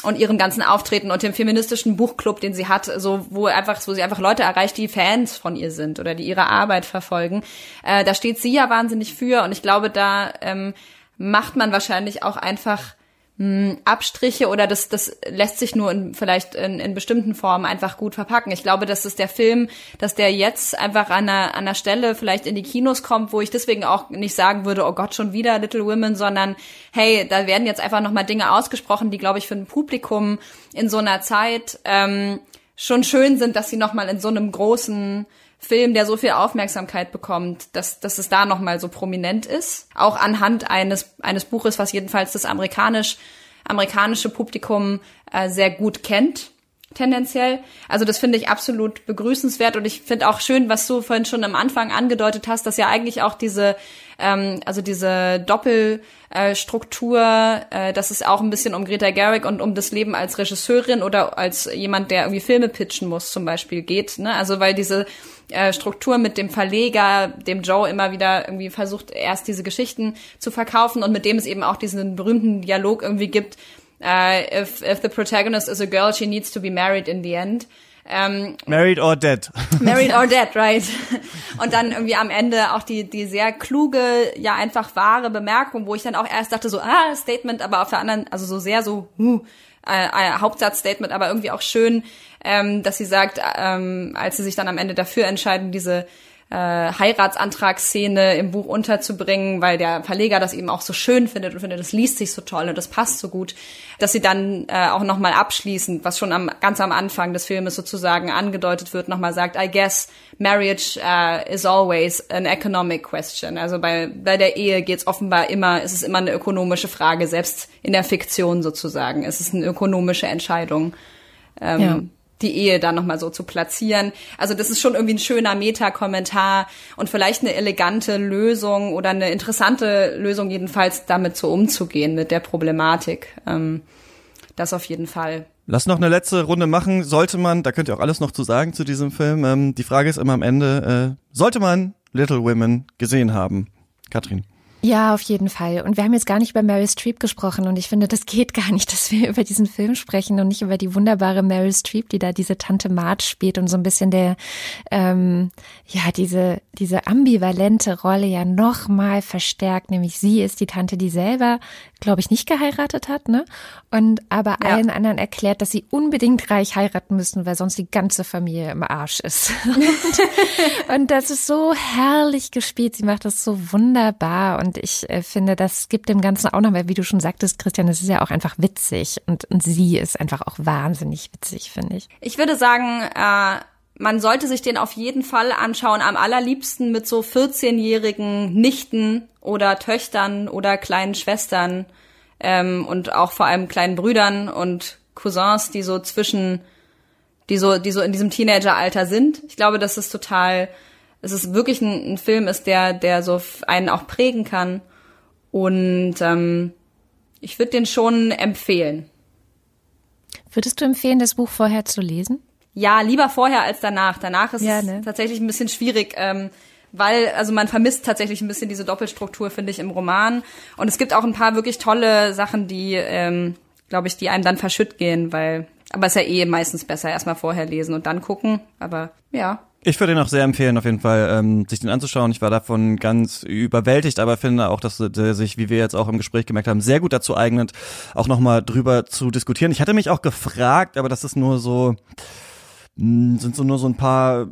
und ihrem ganzen Auftreten und dem feministischen Buchclub, den sie hat, so wo einfach, wo sie einfach Leute erreicht, die Fans von ihr sind oder die ihre Arbeit verfolgen. Äh, da steht sie ja wahnsinnig für und ich glaube, da ähm, macht man wahrscheinlich auch einfach mh, Abstriche oder das, das lässt sich nur in, vielleicht in, in bestimmten Formen einfach gut verpacken. Ich glaube, dass es der Film, dass der jetzt einfach an einer, an einer Stelle vielleicht in die Kinos kommt, wo ich deswegen auch nicht sagen würde, oh Gott, schon wieder Little Women, sondern hey, da werden jetzt einfach nochmal Dinge ausgesprochen, die, glaube ich, für ein Publikum in so einer Zeit ähm, schon schön sind, dass sie nochmal in so einem großen Film, der so viel Aufmerksamkeit bekommt, dass, dass es da nochmal so prominent ist. Auch anhand eines, eines Buches, was jedenfalls das amerikanisch amerikanische Publikum äh, sehr gut kennt tendenziell. Also das finde ich absolut begrüßenswert und ich finde auch schön, was du vorhin schon am Anfang angedeutet hast, dass ja eigentlich auch diese, ähm, also diese Doppelstruktur, äh, dass es auch ein bisschen um Greta Gerwig und um das Leben als Regisseurin oder als jemand, der irgendwie Filme pitchen muss zum Beispiel geht. Ne? Also weil diese äh, Struktur mit dem Verleger, dem Joe immer wieder irgendwie versucht, erst diese Geschichten zu verkaufen und mit dem es eben auch diesen berühmten Dialog irgendwie gibt, uh, if if the protagonist is a girl, she needs to be married in the end. Um, married or dead. [laughs] married or dead, right. Und dann irgendwie am Ende auch die, die sehr kluge, ja einfach wahre Bemerkung, wo ich dann auch erst dachte so, ah, Statement, aber auf der anderen, also so sehr so, huh, äh, äh, Hauptsatzstatement, aber irgendwie auch schön, ähm, dass sie sagt, ähm, als sie sich dann am Ende dafür entscheiden, diese äh, Heiratsantragsszene im Buch unterzubringen, weil der Verleger das eben auch so schön findet und findet, das liest sich so toll und das passt so gut, dass sie dann äh, auch nochmal abschließend, was schon am, ganz am Anfang des Filmes sozusagen angedeutet wird, nochmal sagt, I guess marriage uh, is always an economic question. Also bei, bei der Ehe geht es offenbar immer, ist es immer eine ökonomische Frage, selbst in der Fiktion sozusagen. Es ist eine ökonomische Entscheidung. Ähm, ja die Ehe da nochmal so zu platzieren. Also das ist schon irgendwie ein schöner Meta-Kommentar und vielleicht eine elegante Lösung oder eine interessante Lösung jedenfalls damit so umzugehen mit der Problematik. Ähm, das auf jeden Fall. Lass noch eine letzte Runde machen. Sollte man, da könnt ihr auch alles noch zu sagen zu diesem Film. Ähm, die Frage ist immer am Ende, äh, sollte man Little Women gesehen haben? Katrin. Ja, auf jeden Fall. Und wir haben jetzt gar nicht über Meryl Streep gesprochen und ich finde, das geht gar nicht, [laughs] dass wir über diesen Film sprechen und nicht über die wunderbare Meryl Streep, die da diese Tante Marge spielt und so ein bisschen der, ähm, ja, diese, diese ambivalente Rolle ja nochmal verstärkt, nämlich sie ist die Tante, die selber, glaube ich, nicht geheiratet hat, ne? Und aber ja. allen anderen erklärt, dass sie unbedingt reich heiraten müssen, weil sonst die ganze Familie im Arsch ist. [laughs] und, und das ist so herrlich gespielt. Sie macht das so wunderbar und ich äh, finde, das gibt dem Ganzen auch nochmal, wie du schon sagtest, Christian, es ist ja auch einfach witzig und, und sie ist einfach auch wahnsinnig witzig, finde ich. Ich würde sagen, äh man sollte sich den auf jeden Fall anschauen, am allerliebsten mit so 14-jährigen Nichten oder Töchtern oder kleinen Schwestern ähm, und auch vor allem kleinen Brüdern und Cousins, die so zwischen, die so, die so in diesem Teenageralter sind. Ich glaube, dass es total, es ist wirklich ein, ein Film ist, der, der so einen auch prägen kann. Und ähm, ich würde den schon empfehlen. Würdest du empfehlen, das Buch vorher zu lesen? Ja, lieber vorher als danach. Danach ist ja, ne? es tatsächlich ein bisschen schwierig. Ähm, weil, also man vermisst tatsächlich ein bisschen diese Doppelstruktur, finde ich, im Roman. Und es gibt auch ein paar wirklich tolle Sachen, die, ähm, glaube ich, die einem dann verschütt gehen, weil, aber es ist ja eh meistens besser, erstmal vorher lesen und dann gucken. Aber ja. Ich würde ihn auch sehr empfehlen, auf jeden Fall, ähm, sich den anzuschauen. Ich war davon ganz überwältigt, aber finde auch, dass der sich, wie wir jetzt auch im Gespräch gemerkt haben, sehr gut dazu eignet, auch nochmal drüber zu diskutieren. Ich hatte mich auch gefragt, aber das ist nur so, sind so nur so ein paar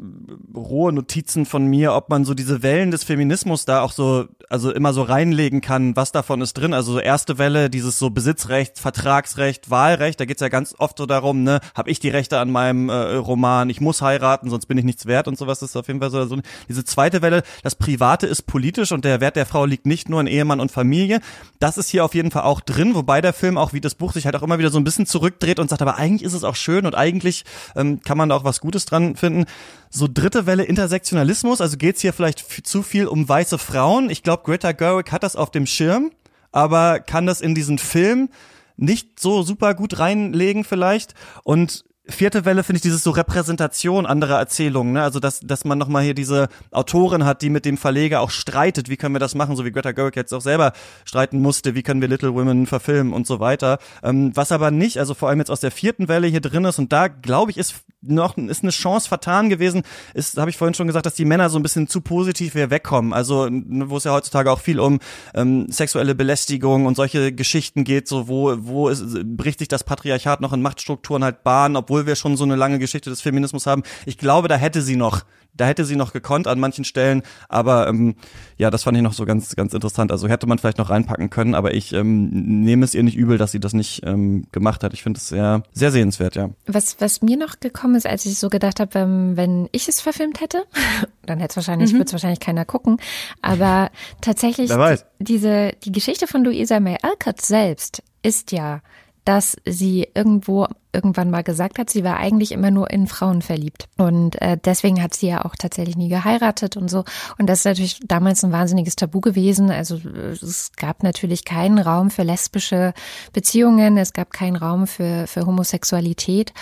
rohe Notizen von mir, ob man so diese Wellen des Feminismus da auch so, also immer so reinlegen kann, was davon ist drin. Also so erste Welle, dieses so Besitzrecht, Vertragsrecht, Wahlrecht, da geht's ja ganz oft so darum, ne, habe ich die Rechte an meinem äh, Roman, ich muss heiraten, sonst bin ich nichts wert und sowas. Das ist auf jeden Fall so, so diese zweite Welle, das Private ist politisch und der Wert der Frau liegt nicht nur in Ehemann und Familie. Das ist hier auf jeden Fall auch drin, wobei der Film auch wie das Buch sich halt auch immer wieder so ein bisschen zurückdreht und sagt, aber eigentlich ist es auch schön und eigentlich ähm, kann man da auch was Gutes dran finden. So dritte Welle Intersektionalismus, also geht's hier vielleicht zu viel um weiße Frauen. Ich glaube, Greta Gerwig hat das auf dem Schirm, aber kann das in diesen Film nicht so super gut reinlegen vielleicht. Und vierte Welle finde ich dieses so Repräsentation anderer Erzählungen, ne? Also dass dass man nochmal hier diese Autorin hat, die mit dem Verleger auch streitet, wie können wir das machen, so wie Greta Gerwig jetzt auch selber streiten musste, wie können wir Little Women verfilmen und so weiter. Ähm, was aber nicht, also vor allem jetzt aus der vierten Welle hier drin ist und da glaube ich ist noch ist eine Chance vertan gewesen, ist habe ich vorhin schon gesagt, dass die Männer so ein bisschen zu positiv hier wegkommen. Also wo es ja heutzutage auch viel um ähm, sexuelle Belästigung und solche Geschichten geht, so wo wo ist, bricht sich das Patriarchat noch in Machtstrukturen halt Bahn, obwohl obwohl wir schon so eine lange Geschichte des Feminismus haben. Ich glaube, da hätte sie noch, da hätte sie noch gekonnt an manchen Stellen, aber ähm, ja, das fand ich noch so ganz, ganz interessant. Also hätte man vielleicht noch reinpacken können, aber ich ähm, nehme es ihr nicht übel, dass sie das nicht ähm, gemacht hat. Ich finde es sehr, sehr sehenswert, ja. Was, was mir noch gekommen ist, als ich so gedacht habe, ähm, wenn ich es verfilmt hätte, [laughs] dann hätte es wahrscheinlich, mhm. würde es wahrscheinlich keiner gucken. Aber tatsächlich, die, diese, die Geschichte von Louisa May Alcott selbst ist ja dass sie irgendwo irgendwann mal gesagt hat, sie war eigentlich immer nur in Frauen verliebt. Und äh, deswegen hat sie ja auch tatsächlich nie geheiratet und so. Und das ist natürlich damals ein wahnsinniges Tabu gewesen. Also es gab natürlich keinen Raum für lesbische Beziehungen, es gab keinen Raum für, für Homosexualität.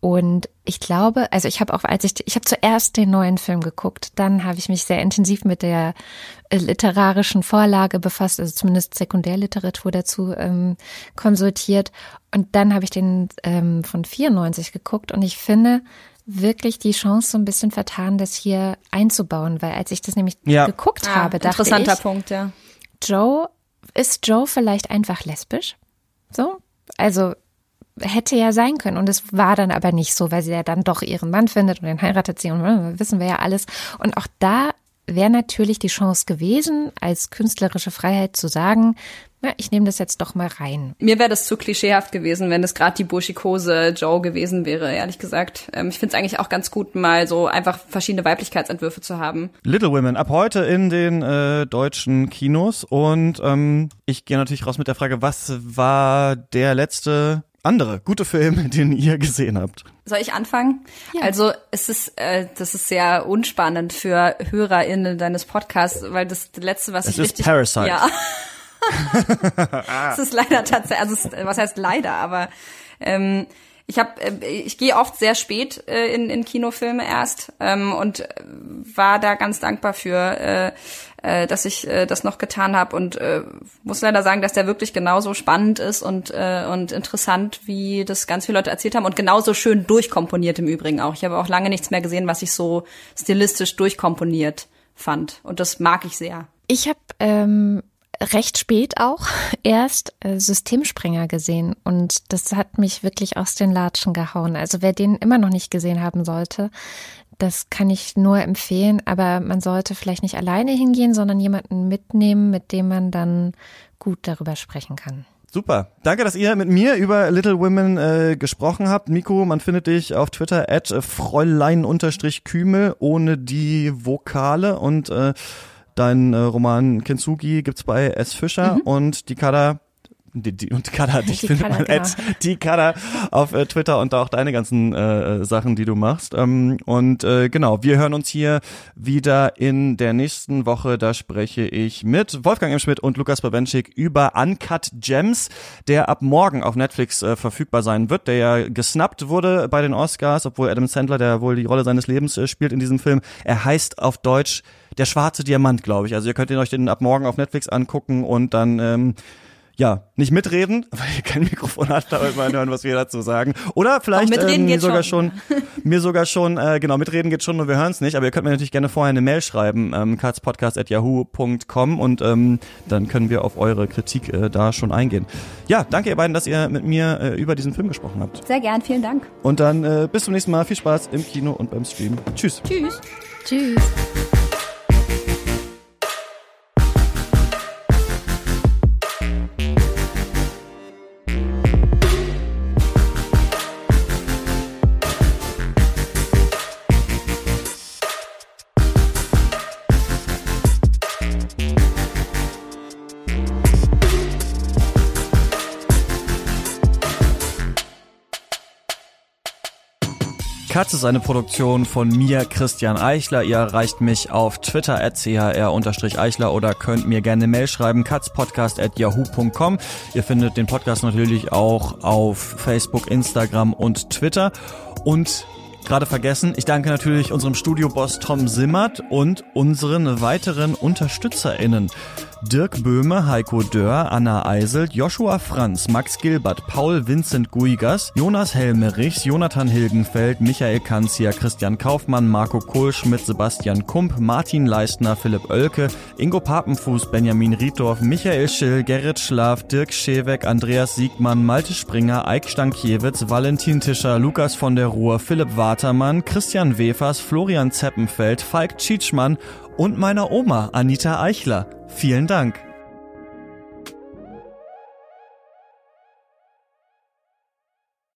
Und ich glaube, also ich habe auch, als ich, ich habe zuerst den neuen Film geguckt, dann habe ich mich sehr intensiv mit der äh, literarischen Vorlage befasst, also zumindest Sekundärliteratur dazu ähm, konsultiert. Und dann habe ich den ähm, von 94 geguckt und ich finde wirklich die Chance so ein bisschen vertan, das hier einzubauen, weil als ich das nämlich Ja. geguckt Ah, habe, dachte interessanter ich, Punkt, ja. Joe, ist Joe vielleicht einfach lesbisch? So? Also hätte ja sein können. Und es war dann aber nicht so, weil sie ja dann doch ihren Mann findet und den heiratet sie und äh, wissen wir ja alles. Und auch da wäre natürlich die Chance gewesen, als künstlerische Freiheit zu sagen, na, ich nehme das jetzt doch mal rein. Mir wäre das zu klischeehaft gewesen, wenn es gerade die burschikose Joe gewesen wäre, ehrlich gesagt. Ähm, ich finde es eigentlich auch ganz gut, mal so einfach verschiedene Weiblichkeitsentwürfe zu haben. Little Women ab heute in den äh, deutschen Kinos und ähm, ich gehe natürlich raus mit der Frage, was war der letzte andere gute Film, [laughs] den ihr gesehen habt? Soll ich anfangen? Also es ist, äh, das ist sehr unspannend für HörerInnen deines Podcasts, weil das letzte, was Es ich ist richtig... Parasite. Ja. [laughs] es ist leider tatsächlich, also es, was heißt leider, aber ähm, ich habe, äh, ich gehe oft sehr spät äh, in, in Kinofilme erst ähm, und äh, war da ganz dankbar für, äh, dass ich äh, das noch getan habe und äh, muss leider sagen, dass der wirklich genauso spannend ist und äh, und interessant, wie das ganz viele Leute erzählt haben und genauso schön durchkomponiert im Übrigen auch. Ich habe auch lange nichts mehr gesehen, was ich so stilistisch durchkomponiert fand und das mag ich sehr. Ich habe ähm, recht spät auch [laughs] erst äh, Systemsprenger gesehen und das hat mich wirklich aus den Latschen gehauen. Also wer den immer noch nicht gesehen haben sollte, das kann ich nur empfehlen, aber man sollte vielleicht nicht alleine hingehen, sondern jemanden mitnehmen, mit dem man dann gut darüber sprechen kann. Super. Danke, dass ihr mit mir über Little Women äh, gesprochen habt. Miko, man findet dich auf Twitter at Fräulein-Kümel ohne die Vokale und äh, dein äh, Roman Kintsugi gibt's bei S. Fischer und die Kada die, die, und Kada, dich [laughs] Die findet Kada, man genau. at die Kada auf äh, Twitter und da auch deine ganzen äh, Sachen, die du machst. Ähm, und äh, genau, wir hören uns hier wieder in der nächsten Woche. Da spreche ich mit Wolfgang M. Schmidt und Lukas Bawenschik über Uncut Gems, der ab morgen auf Netflix äh, verfügbar sein wird, der ja gesnappt wurde bei den Oscars, obwohl Adam Sandler, der wohl die Rolle seines Lebens äh, spielt in diesem Film, er heißt auf Deutsch der schwarze Diamant, glaube ich. Also ihr könnt ihn euch den ab morgen auf Netflix angucken und dann ähm, ja, nicht mitreden, [laughs] weil ihr kein Mikrofon habt, aber mal hören, was wir dazu sagen. Oder vielleicht ähm, geht sogar schon. schon, mir sogar schon, äh, genau, mitreden geht schon, nur wir hören es nicht, aber ihr könnt mir natürlich gerne vorher eine Mail schreiben, ähm, katzpodcast.yahoo.com und ähm, dann können wir auf eure Kritik äh, da schon eingehen. Ja, danke ihr beiden, dass ihr mit mir äh, über diesen Film gesprochen habt. Sehr gern, vielen Dank. Und dann äh, bis zum nächsten Mal, viel Spaß im Kino und beim Stream. Tschüss. Tschüss. Tschüss. Katz ist eine Produktion von mir, Christian Eichler. Ihr erreicht mich auf Twitter at chr-eichler oder könnt mir gerne eine Mail schreiben, katzpodcast at yahoo.com. Ihr findet den Podcast natürlich auch auf Facebook, Instagram und Twitter. Und gerade vergessen, ich danke natürlich unserem Studioboss Tom Simmert und unseren weiteren UnterstützerInnen. Dirk Böhme, Heiko Dörr, Anna Eiselt, Joshua Franz, Max Gilbert, Paul Vincent Guigas, Jonas Helmerichs, Jonathan Hilgenfeld, Michael Kanzia, Christian Kaufmann, Marco Kohlschmidt, Sebastian Kump, Martin Leistner, Philipp Oelke, Ingo Papenfuß, Benjamin Rietorf, Michael Schill, Gerrit Schlaf, Dirk Scheweck, Andreas Siegmann, Malte Springer, Eik Stankiewicz, Valentin Tischer, Lukas von der Ruhr, Philipp Watermann, Christian Wefers, Florian Zeppenfeld, Falk Tschitschmann und meiner Oma Anita Eichler. Vielen Dank.